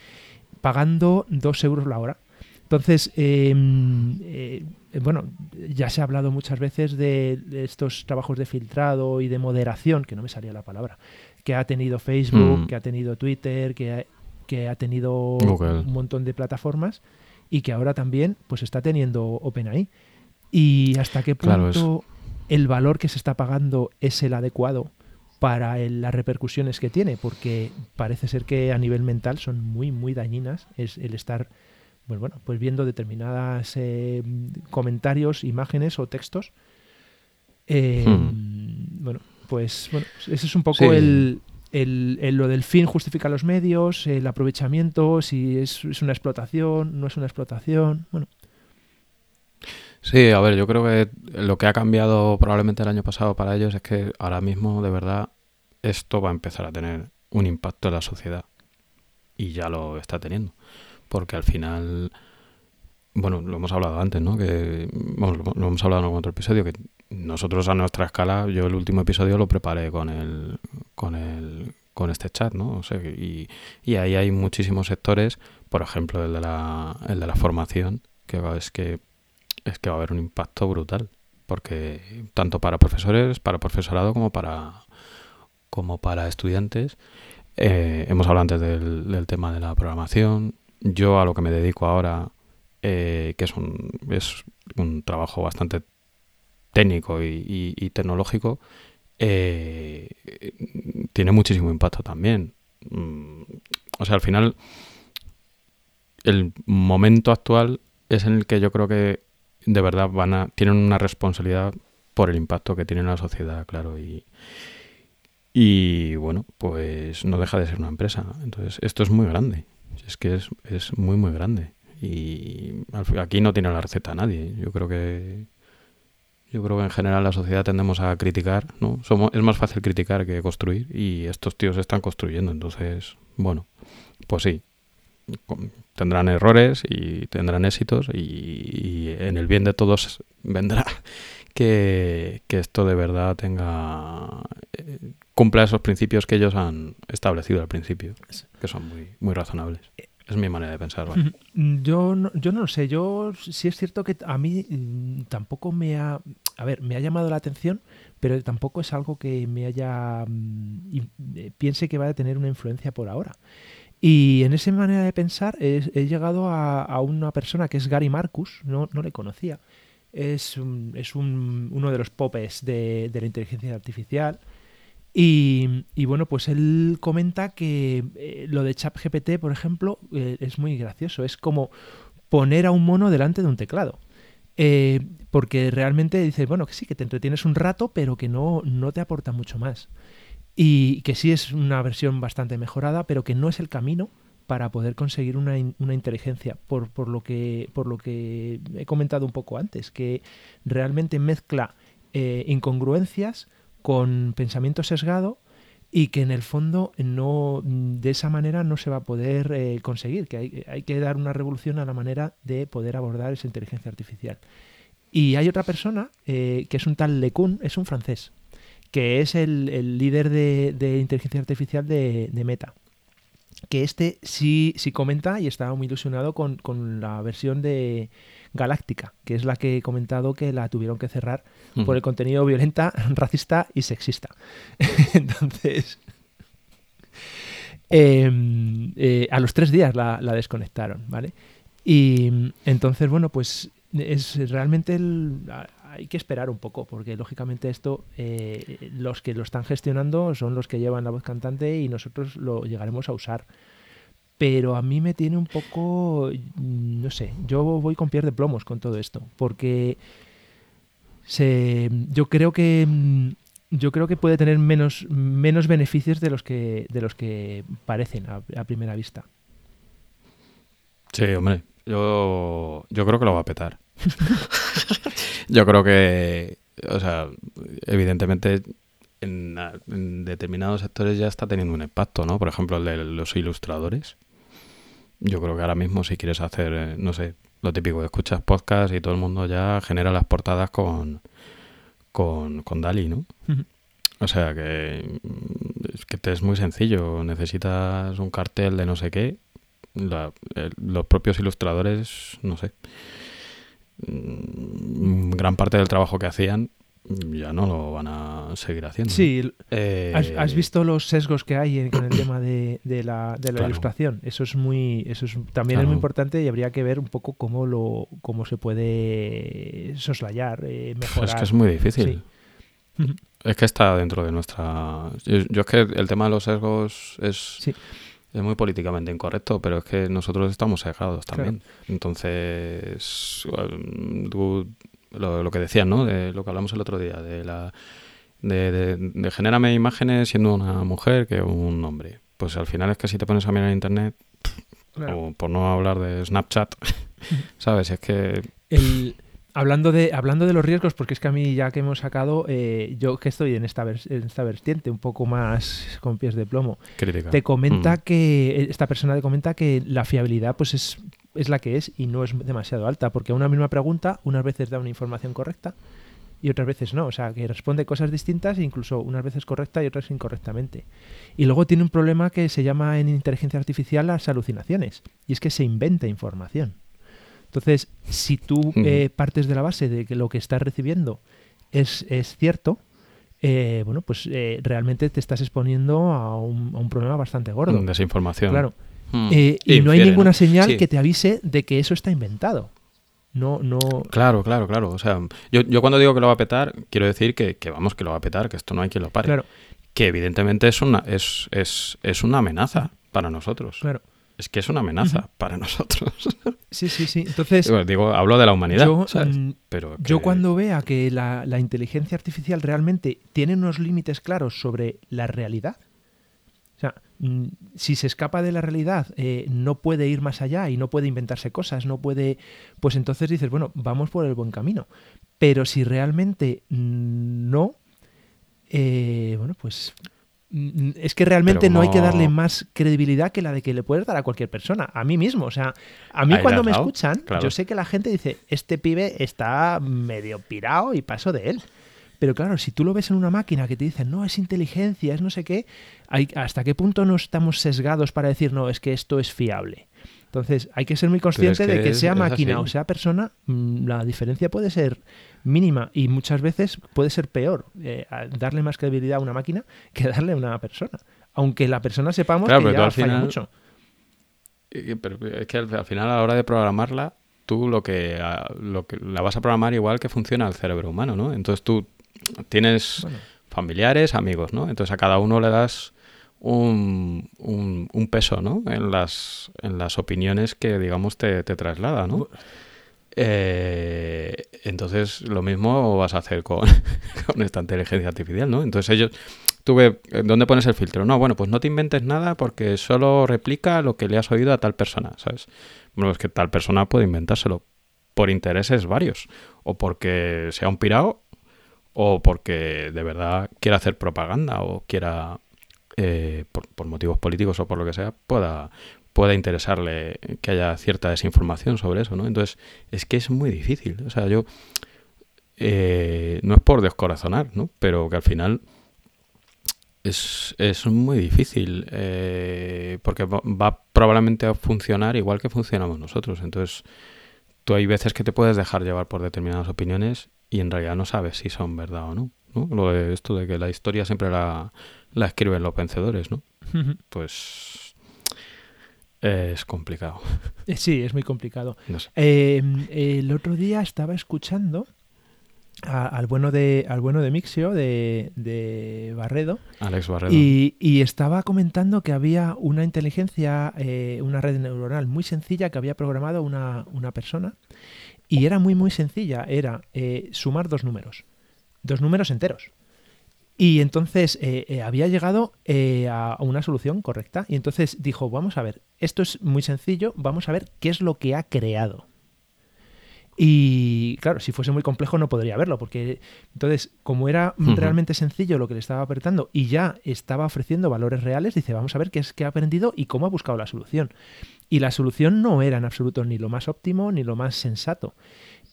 pagando 2 euros la hora. Entonces, eh, eh, bueno, ya se ha hablado muchas veces de, de estos trabajos de filtrado y de moderación, que no me salía la palabra, que ha tenido Facebook, Mm. que ha tenido Twitter, que ha, que ha tenido Google. un montón de plataformas y que ahora también pues está teniendo OpenAI. Y hasta qué punto Claro, el valor que se está pagando es el adecuado para el- las repercusiones que tiene, porque parece ser que a nivel mental son muy, muy dañinas es el estar pues bueno, pues viendo determinadas eh, comentarios, imágenes o textos. Eh, Bueno, pues bueno, ese es un poco Sí. el, el- el- lo del fin justifica los medios, el aprovechamiento, si es, es una explotación, no es una explotación. Bueno, Sí, a ver, yo creo que lo que ha cambiado probablemente el año pasado para ellos es que ahora mismo, de verdad, esto va a empezar a tener un impacto en la sociedad. Y ya lo está teniendo. Porque al final, bueno, lo hemos hablado antes, ¿no? Que, vamos, lo, hemos hablado en algún otro episodio, que nosotros a nuestra escala, yo el último episodio lo preparé con el, con el, con este chat, ¿no? O sea, y, y ahí hay muchísimos sectores, por ejemplo, el de la, el de la formación, que es que es que va a haber un impacto brutal. Porque tanto para profesores, para profesorado, como para como para estudiantes. eh, hemos hablado antes del tema de la programación. Yo a lo que me dedico ahora, eh, que es un, es un trabajo bastante técnico y, tecnológico, eh, tiene muchísimo impacto también. Mm, O sea, al final, el momento actual es en el que yo creo que de verdad van a tienen una responsabilidad por el impacto que tiene en la sociedad, claro, y y bueno, pues no deja de ser una empresa. Entonces, esto es muy grande. Es que es, es muy, muy grande. Y aquí no tiene la receta nadie. Yo creo que yo creo que en general la sociedad tendemos a criticar, ¿no? Somos, es más fácil criticar que construir y estos tíos están construyendo. Entonces, bueno, pues sí, tendrán errores y tendrán éxitos y, y en el bien de todos <laughs> vendrá que, que esto de verdad tenga eh, cumpla esos principios que ellos han establecido al principio, que son muy, muy razonables. Es mi manera de pensar. Yo, no, yo no lo sé. Yo sí es cierto que a mí mm, tampoco me ha... A ver, me ha llamado la atención, pero tampoco es algo que me haya... Mm, eh, piense que va a tener una influencia por ahora. Y en esa manera de pensar he, llegado a, una persona que es Gary Marcus, no, no le conocía. Es, es un, uno de los popes de, de la inteligencia artificial y, bueno, pues él comenta que eh, lo de ChatGPT, por ejemplo, eh, es muy gracioso. Es como poner a un mono delante de un teclado. Eh, porque realmente dice, bueno, que sí, que te entretienes un rato, pero que no, no te aporta mucho más. Y que sí es una versión bastante mejorada, pero que no es el camino para poder conseguir una, una inteligencia, por, por, lo que, por lo que he comentado un poco antes, que realmente mezcla incongruencias con pensamiento sesgado y que en el fondo no de esa manera no se va a poder eh, conseguir, que hay, que dar una revolución a la manera de poder abordar esa inteligencia artificial. Y hay otra persona, eh, que es un tal LeCun, es un francés, que es el, líder de, inteligencia artificial de, Meta. Que este sí, sí comenta y estaba muy ilusionado con, con la versión de, Galáctica, que es la que he comentado que la tuvieron que cerrar por el contenido violenta, <laughs> racista y sexista. <laughs> entonces, em, eh, a los tres días la, desconectaron, ¿vale? Y entonces, bueno, pues es realmente hay que esperar un poco, porque lógicamente esto, eh, los que lo están gestionando son los que llevan la voz cantante y nosotros lo llegaremos a usar pero a mí me tiene un poco, mm, no sé, yo voy con pies de plomos con todo esto, porque se, yo creo que mm, yo creo que puede tener menos, menos beneficios de los que de los que parecen a, primera vista. Sí, hombre, yo, yo creo que lo va a petar. <laughs> yo creo que, o sea, evidentemente en, en, determinados sectores ya está teniendo un impacto, ¿no? Por ejemplo, el de los ilustradores. Yo creo que ahora mismo si quieres hacer, eh, no sé, lo típico, escuchas podcast y todo el mundo ya genera las portadas con, con, con Dali, ¿no? O sea que, es que te es muy sencillo. Necesitas un cartel de no sé qué. los propios ilustradores, no sé. Mm, gran parte del trabajo que hacían ya no lo van a seguir haciendo. Sí, eh, ¿Has, visto los sesgos que hay con el <coughs> tema de, la, ilustración. Eso es muy, eso es, también es muy importante y habría que ver un poco cómo lo, cómo se puede soslayar, eh, mejorar. Es que es muy difícil. Es que está dentro de nuestra. Yo, es que el tema de los sesgos es. Es muy políticamente incorrecto, pero es que nosotros estamos sesgados también. Entonces, tú lo, que decían, ¿no? De lo que hablamos el otro día, de la de, de, genérame imágenes siendo una mujer que un hombre. Pues al final es que si te pones a mirar en internet, o por no hablar de Snapchat, <laughs> ¿sabes? Es que... El, hablando, de, hablando de los riesgos, porque es que a mí ya que hemos sacado, eh, yo que estoy en esta, en esta vertiente un poco más con pies de plomo, te comenta mm. que, esta persona te comenta que la fiabilidad pues es es la que es y no es demasiado alta, porque a una misma pregunta unas veces da una información correcta y otras veces no, o sea, que responde cosas distintas e incluso unas veces correcta y otras incorrectamente. Y luego tiene un problema que se llama en inteligencia artificial las alucinaciones, y es que se inventa información. Entonces, si tú eh, partes de la base de que lo que estás recibiendo es, es cierto, eh, bueno, pues eh, realmente te estás exponiendo a un, a un problema bastante gordo. Desinformación. Claro. Hmm. Eh, y no hay ninguna señal que te avise de que eso está inventado. No, no. Claro, claro, claro. O sea, yo, yo cuando digo que lo va a petar, quiero decir que, que, vamos, que lo va a petar, que esto no hay quien lo pare. Claro. Que evidentemente es una, es, es, es una amenaza para nosotros. Claro. Es que es una amenaza para nosotros. <laughs> Sí, sí, sí. Entonces. digo, hablo de la humanidad. Yo, mm, Pero yo cuando vea que la, la inteligencia artificial realmente tiene unos límites claros sobre la realidad, o sea, mm, si se escapa de la realidad, eh, no puede ir más allá y no puede inventarse cosas, no puede, pues entonces dices, bueno, vamos por el buen camino. Pero si realmente no, eh, bueno, pues mm, es que realmente no... hay que darle más credibilidad que la de que le puedes dar a cualquier persona, a mí mismo. O sea, a mí cuando me escuchan, yo sé que la gente dice, este pibe está medio pirado y paso de él. Pero claro, si tú lo ves en una máquina que te dicen, no, es inteligencia, es no sé qué, ¿hasta qué punto no estamos sesgados para decir, no, es que esto es fiable? Entonces, hay que ser muy consciente que de que es- sea máquina o sea persona, mm, la diferencia puede ser mínima y muchas veces puede ser peor eh, darle más credibilidad a una máquina <laughs> que darle a una persona. Aunque la persona sepamos Claro, que ya al falla final- mucho. Y- Pero es que al, al final a la hora de programarla, tú lo que, a- lo que la vas a programar igual que funciona el cerebro humano, ¿no? Entonces tú tienes Bueno, familiares, amigos, ¿no? Entonces a cada uno le das un, un- un peso, ¿no? En las, en las opiniones que, digamos, te, te traslada, ¿no? Eh, entonces lo mismo vas a hacer con, <laughs> con esta inteligencia artificial, ¿no? Entonces ellos, tú ve, ¿dónde pones el filtro? No, bueno, pues no te inventes nada porque solo replica lo que le has oído a tal persona, ¿sabes? Bueno, es que tal persona puede inventárselo por intereses varios, o porque sea un pirao, o porque de verdad quiera hacer propaganda, o quiera, eh, por, por motivos políticos o por lo que sea, pueda, pueda interesarle que haya cierta desinformación sobre eso, ¿no? Entonces, es que es muy difícil. O sea, yo eh, no es por descorazonar, ¿no? Pero que al final es, es muy difícil eh, porque va, va probablemente a funcionar igual que funcionamos nosotros. Entonces, tú hay veces que te puedes dejar llevar por determinadas opiniones y en realidad no sabes si son verdad o no. ¿no? Lo de esto de que la historia siempre la, la escriben los vencedores, ¿no? Pues es complicado. Eh, Sí, es muy complicado. No sé. Eh, el otro día estaba escuchando a- al bueno de al bueno de Mixio de, de Barredo Alex Barredo. y, y estaba comentando que había una inteligencia, eh, una red neuronal muy sencilla que había programado una, una persona y era muy muy sencilla, era eh, sumar dos números, dos números enteros. Y entonces eh, eh, había llegado eh, a una solución correcta. Y entonces dijo, vamos a ver, esto es muy sencillo, vamos a ver qué es lo que ha creado. Y claro, si fuese muy complejo no podría verlo, porque entonces, como era realmente sencillo lo que le estaba apretando y ya estaba ofreciendo valores reales, dice, vamos a ver qué es que ha aprendido y cómo ha buscado la solución. Y la solución no era en absoluto ni lo más óptimo ni lo más sensato.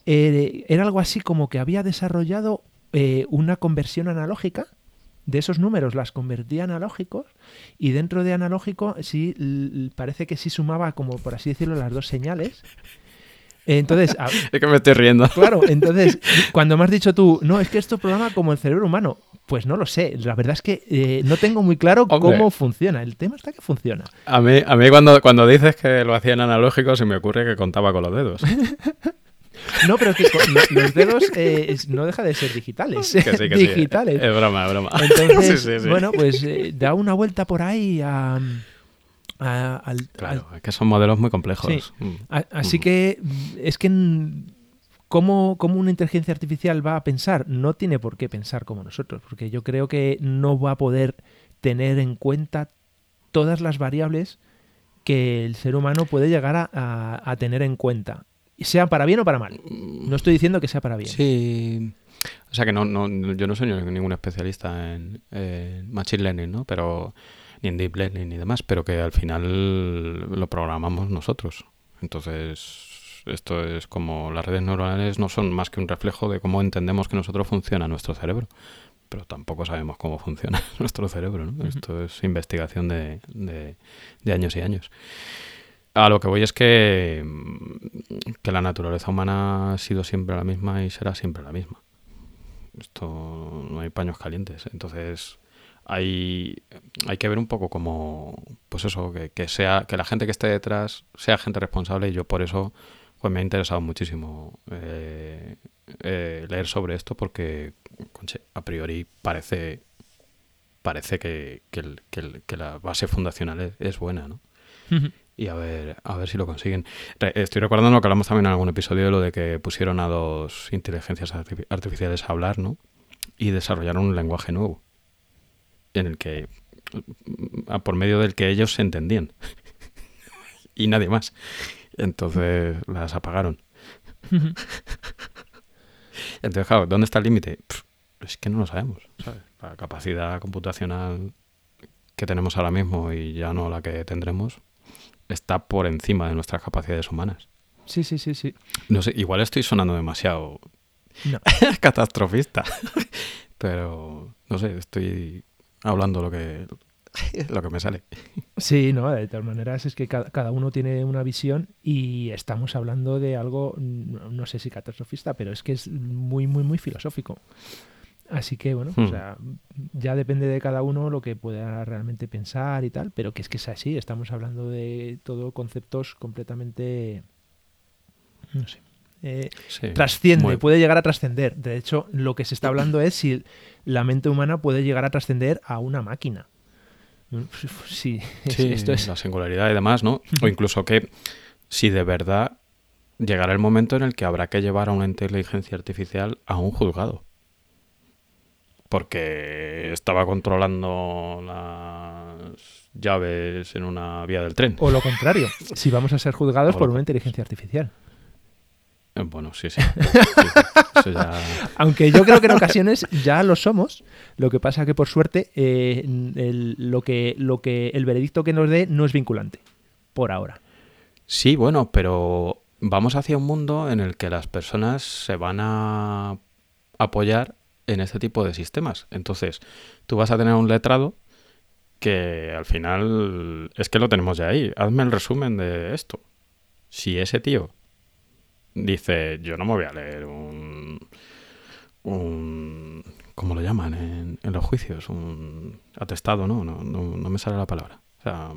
Eh, era algo así como que había desarrollado eh, una conversión analógica de esos números, las convertía a analógicos y dentro de analógico sí parece que sí sumaba como por así decirlo las dos señales. Entonces, a- <laughs> Es que me estoy riendo. <laughs> Claro, entonces, cuando me has dicho tú, no, es que esto programa como el cerebro humano, pues no lo sé. La verdad es que eh, no tengo muy claro Hombre. cómo funciona. El tema está que funciona. A mí, a mí cuando, cuando dices que lo hacían analógico, se me ocurre que contaba con los dedos. <laughs> No, pero que con- lo- los dedos eh, es- no deja de ser digitales. Que sí, que sí. digitales. Es broma, es broma. Entonces, sí. bueno, pues eh, da una vuelta por ahí a, a- al, Claro, es que son modelos muy complejos. Sí. Mm. A- Así Ujú. que mm, es que mm, ¿cómo, cómo una inteligencia artificial va a pensar? No tiene por qué pensar como nosotros, porque yo creo que no va a poder tener en cuenta todas las variables que el ser humano puede llegar a, a- a tener en cuenta, sea para bien o para mal. No estoy diciendo que sea para bien. Sí. O sea que no, no, yo no soy ningún especialista en, en Machine Learning, ¿no? Pero, ni en Deep Learning ni demás, pero que al final lo programamos nosotros. Entonces, esto es como las redes neuronales no son más que un reflejo de cómo entendemos que nosotros funciona nuestro cerebro. Pero tampoco sabemos cómo funciona <laughs> nuestro cerebro. Esto es investigación de, de, de años y años. A lo que voy es que, mm, que la naturaleza humana ha sido siempre la misma y será siempre la misma. Esto no hay paños calientes. Entonces hay, hay que ver un poco como, pues eso, que, que sea, que la gente que esté detrás sea gente responsable y yo por eso pues me ha interesado muchísimo eh, eh, leer sobre esto porque conche, a priori parece parece que, que, el- que el- que la base fundacional es, es buena, ¿no? Y a ver, a ver si lo consiguen. Re- Estoy recordando lo que hablamos también en algún episodio de lo de que pusieron a dos inteligencias artifi- artificiales a hablar, ¿no? Y desarrollaron un lenguaje nuevo en el que por medio del que ellos se entendían <laughs> y nadie más. Entonces las apagaron. Entonces, claro, ¿dónde está el límite? Es que no lo sabemos. ¿sabes? La capacidad computacional que tenemos ahora mismo y ya no la que tendremos está por encima de nuestras capacidades humanas. Sí, sí, sí, sí. No sé, igual estoy sonando demasiado No. <laughs> catastrofista, pero no sé, estoy hablando lo que <laughs> lo que me sale. Sí, no, de todas maneras es que ca- cada uno tiene una visión y estamos hablando de algo, no no sé si catastrofista, pero es que es muy, muy, muy filosófico. Así que bueno, o Hmm. sea, ya depende de cada uno lo que pueda realmente pensar y tal, pero que es que es así, estamos hablando de todo conceptos completamente, no sé, eh, Sí, trasciende, muy- puede llegar a trascender. De hecho, lo que se está hablando es si la mente humana puede llegar a trascender a una máquina. Sí, <laughs> Sí, esto es... la singularidad y demás, ¿no? O incluso que si de verdad llegará el momento en el que habrá que llevar a una inteligencia artificial a un juzgado. Porque estaba controlando las llaves en una vía del tren. O lo contrario, si vamos a ser juzgados <laughs> O por una inteligencia artificial. Eh, Bueno, sí, sí. Sí, sí. Eso ya... <laughs> Aunque yo creo que en ocasiones ya lo somos, lo que pasa que por suerte eh, el, lo, que, lo que el veredicto que nos dé no es vinculante, por ahora. Sí, bueno, pero vamos hacia un mundo en el que las personas se van a apoyar en este tipo de sistemas. Entonces, tú vas a tener un letrado que al final es que lo tenemos ya ahí. Hazme el resumen de esto. Si ese tío dice, yo no me voy a leer un... un ¿Cómo lo llaman en, en los juicios? Un atestado, ¿no? No, no, no me sale la palabra. O sea,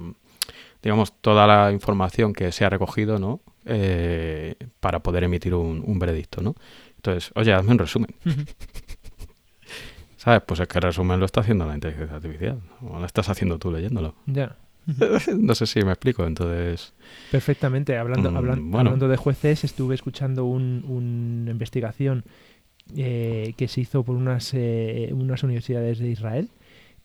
digamos, toda la información que se ha recogido, ¿no? Eh, para poder emitir un, un veredicto, ¿no? Entonces, oye, hazme un resumen. <laughs> ¿Sabes? Pues es que el resumen lo está haciendo la inteligencia artificial. O lo estás haciendo tú leyéndolo. Ya, <laughs> no sé si me explico. Entonces, perfectamente. Hablando, Mm, hablan- bueno. hablando de jueces, estuve escuchando un- una investigación eh, que se hizo por unas, eh, unas universidades de Israel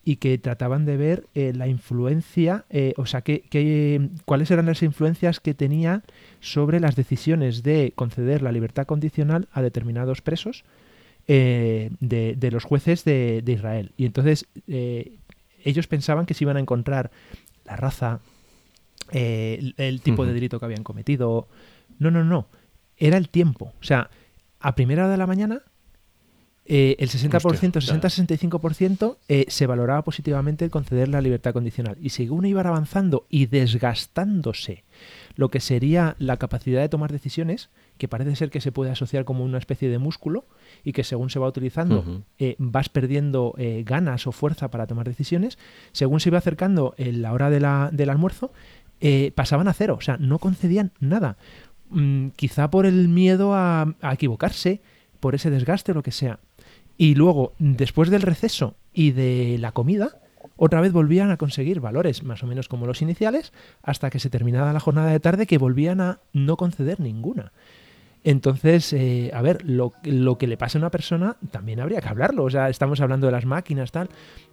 y que trataban de ver eh, la influencia, eh, o sea, que, que- cuáles eran las influencias que tenía sobre las decisiones de conceder la libertad condicional a determinados presos eh, de, de los jueces de, de Israel. Y entonces ellos pensaban que se iban a encontrar la raza, eh, el, el tipo de delito que habían cometido. No, no, no. Era el tiempo. O sea, a primera hora de la mañana, eh, el 60%, Hostia, 60-65% eh, se valoraba positivamente el conceder la libertad condicional. Y según iban avanzando y desgastándose lo que sería la capacidad de tomar decisiones, que parece ser que se puede asociar como una especie de músculo y que según se va utilizando eh, vas perdiendo eh, ganas o fuerza para tomar decisiones, según se iba acercando en la hora de la- del almuerzo, eh, pasaban a cero, o sea, no concedían nada. Mm, quizá por el miedo a, a equivocarse, por ese desgaste o lo que sea. Y luego, después del receso y de la comida, otra vez volvían a conseguir valores más o menos como los iniciales, hasta que se terminaba la jornada de tarde que volvían a no conceder ninguna. Entonces, eh, a ver, lo, lo que le pasa a una persona también habría que hablarlo. O sea, estamos hablando de las máquinas, tal.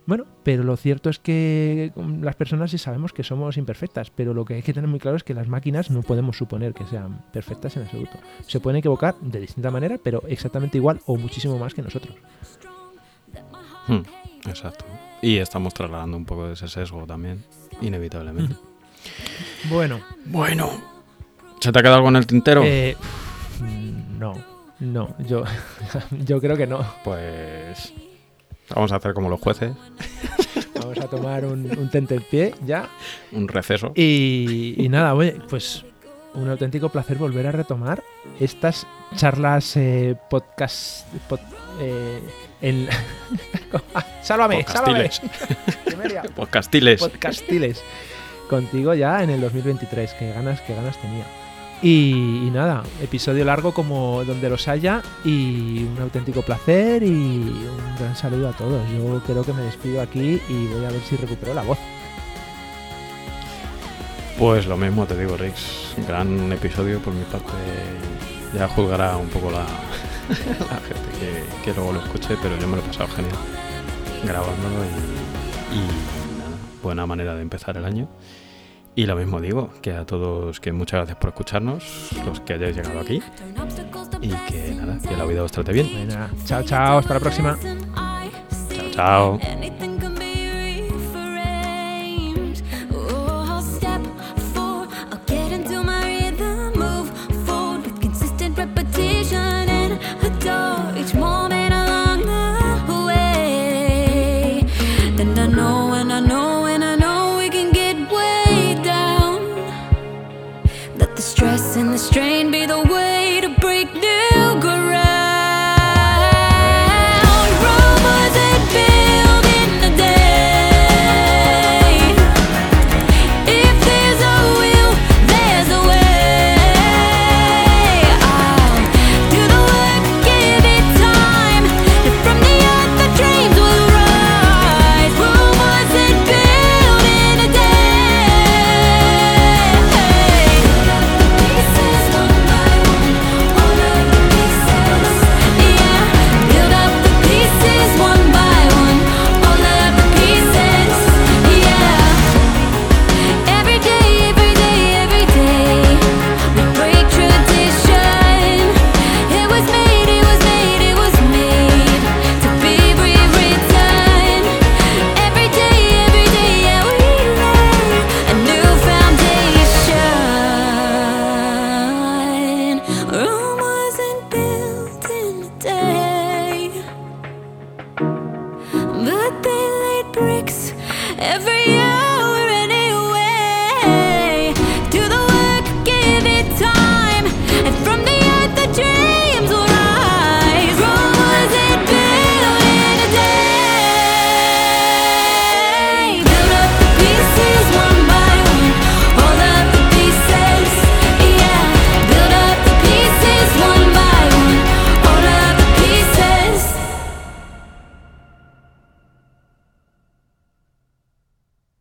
Bueno, pero lo cierto es que mm, las personas sí sabemos que somos imperfectas, pero lo que hay que tener muy claro es que las máquinas no podemos suponer que sean perfectas en absoluto. Se pueden equivocar de distinta manera, pero exactamente igual o muchísimo más que nosotros. Hmm, exacto. Y estamos trasladando un poco de ese sesgo también, inevitablemente. Bueno, Bueno, ¿se te ha quedado algo en el tintero? eh, no, no, yo, <laughs> yo creo que no. Pues vamos a hacer como los jueces, <laughs> Vamos a tomar un, un tente en pie ya un receso. Y, y nada, oye, pues un auténtico placer volver a retomar estas charlas eh, podcast. pod- eh, en- <laughs> ¡Sálvame! ¡Sálvame! Podcastiles. Podcastiles. Contigo ya en el 2023. Qué ganas, qué ganas tenía. Y, nada, episodio largo como donde los haya y un auténtico placer y un gran saludo a todos. Yo creo que me despido aquí y voy a ver si recupero la voz. Pues lo mismo te digo, Rix. Gran episodio por mi parte. Ya juzgará un poco la, <laughs> gente que, que luego lo escuche, pero yo me lo he pasado genial grabándolo y, y nada, buena manera de empezar el año. Y lo mismo digo, que a todos que muchas gracias por escucharnos, los que hayáis llegado aquí, y que nada, que la vida os trate bien. Venga, chao, chao, hasta la próxima. Chao, chao.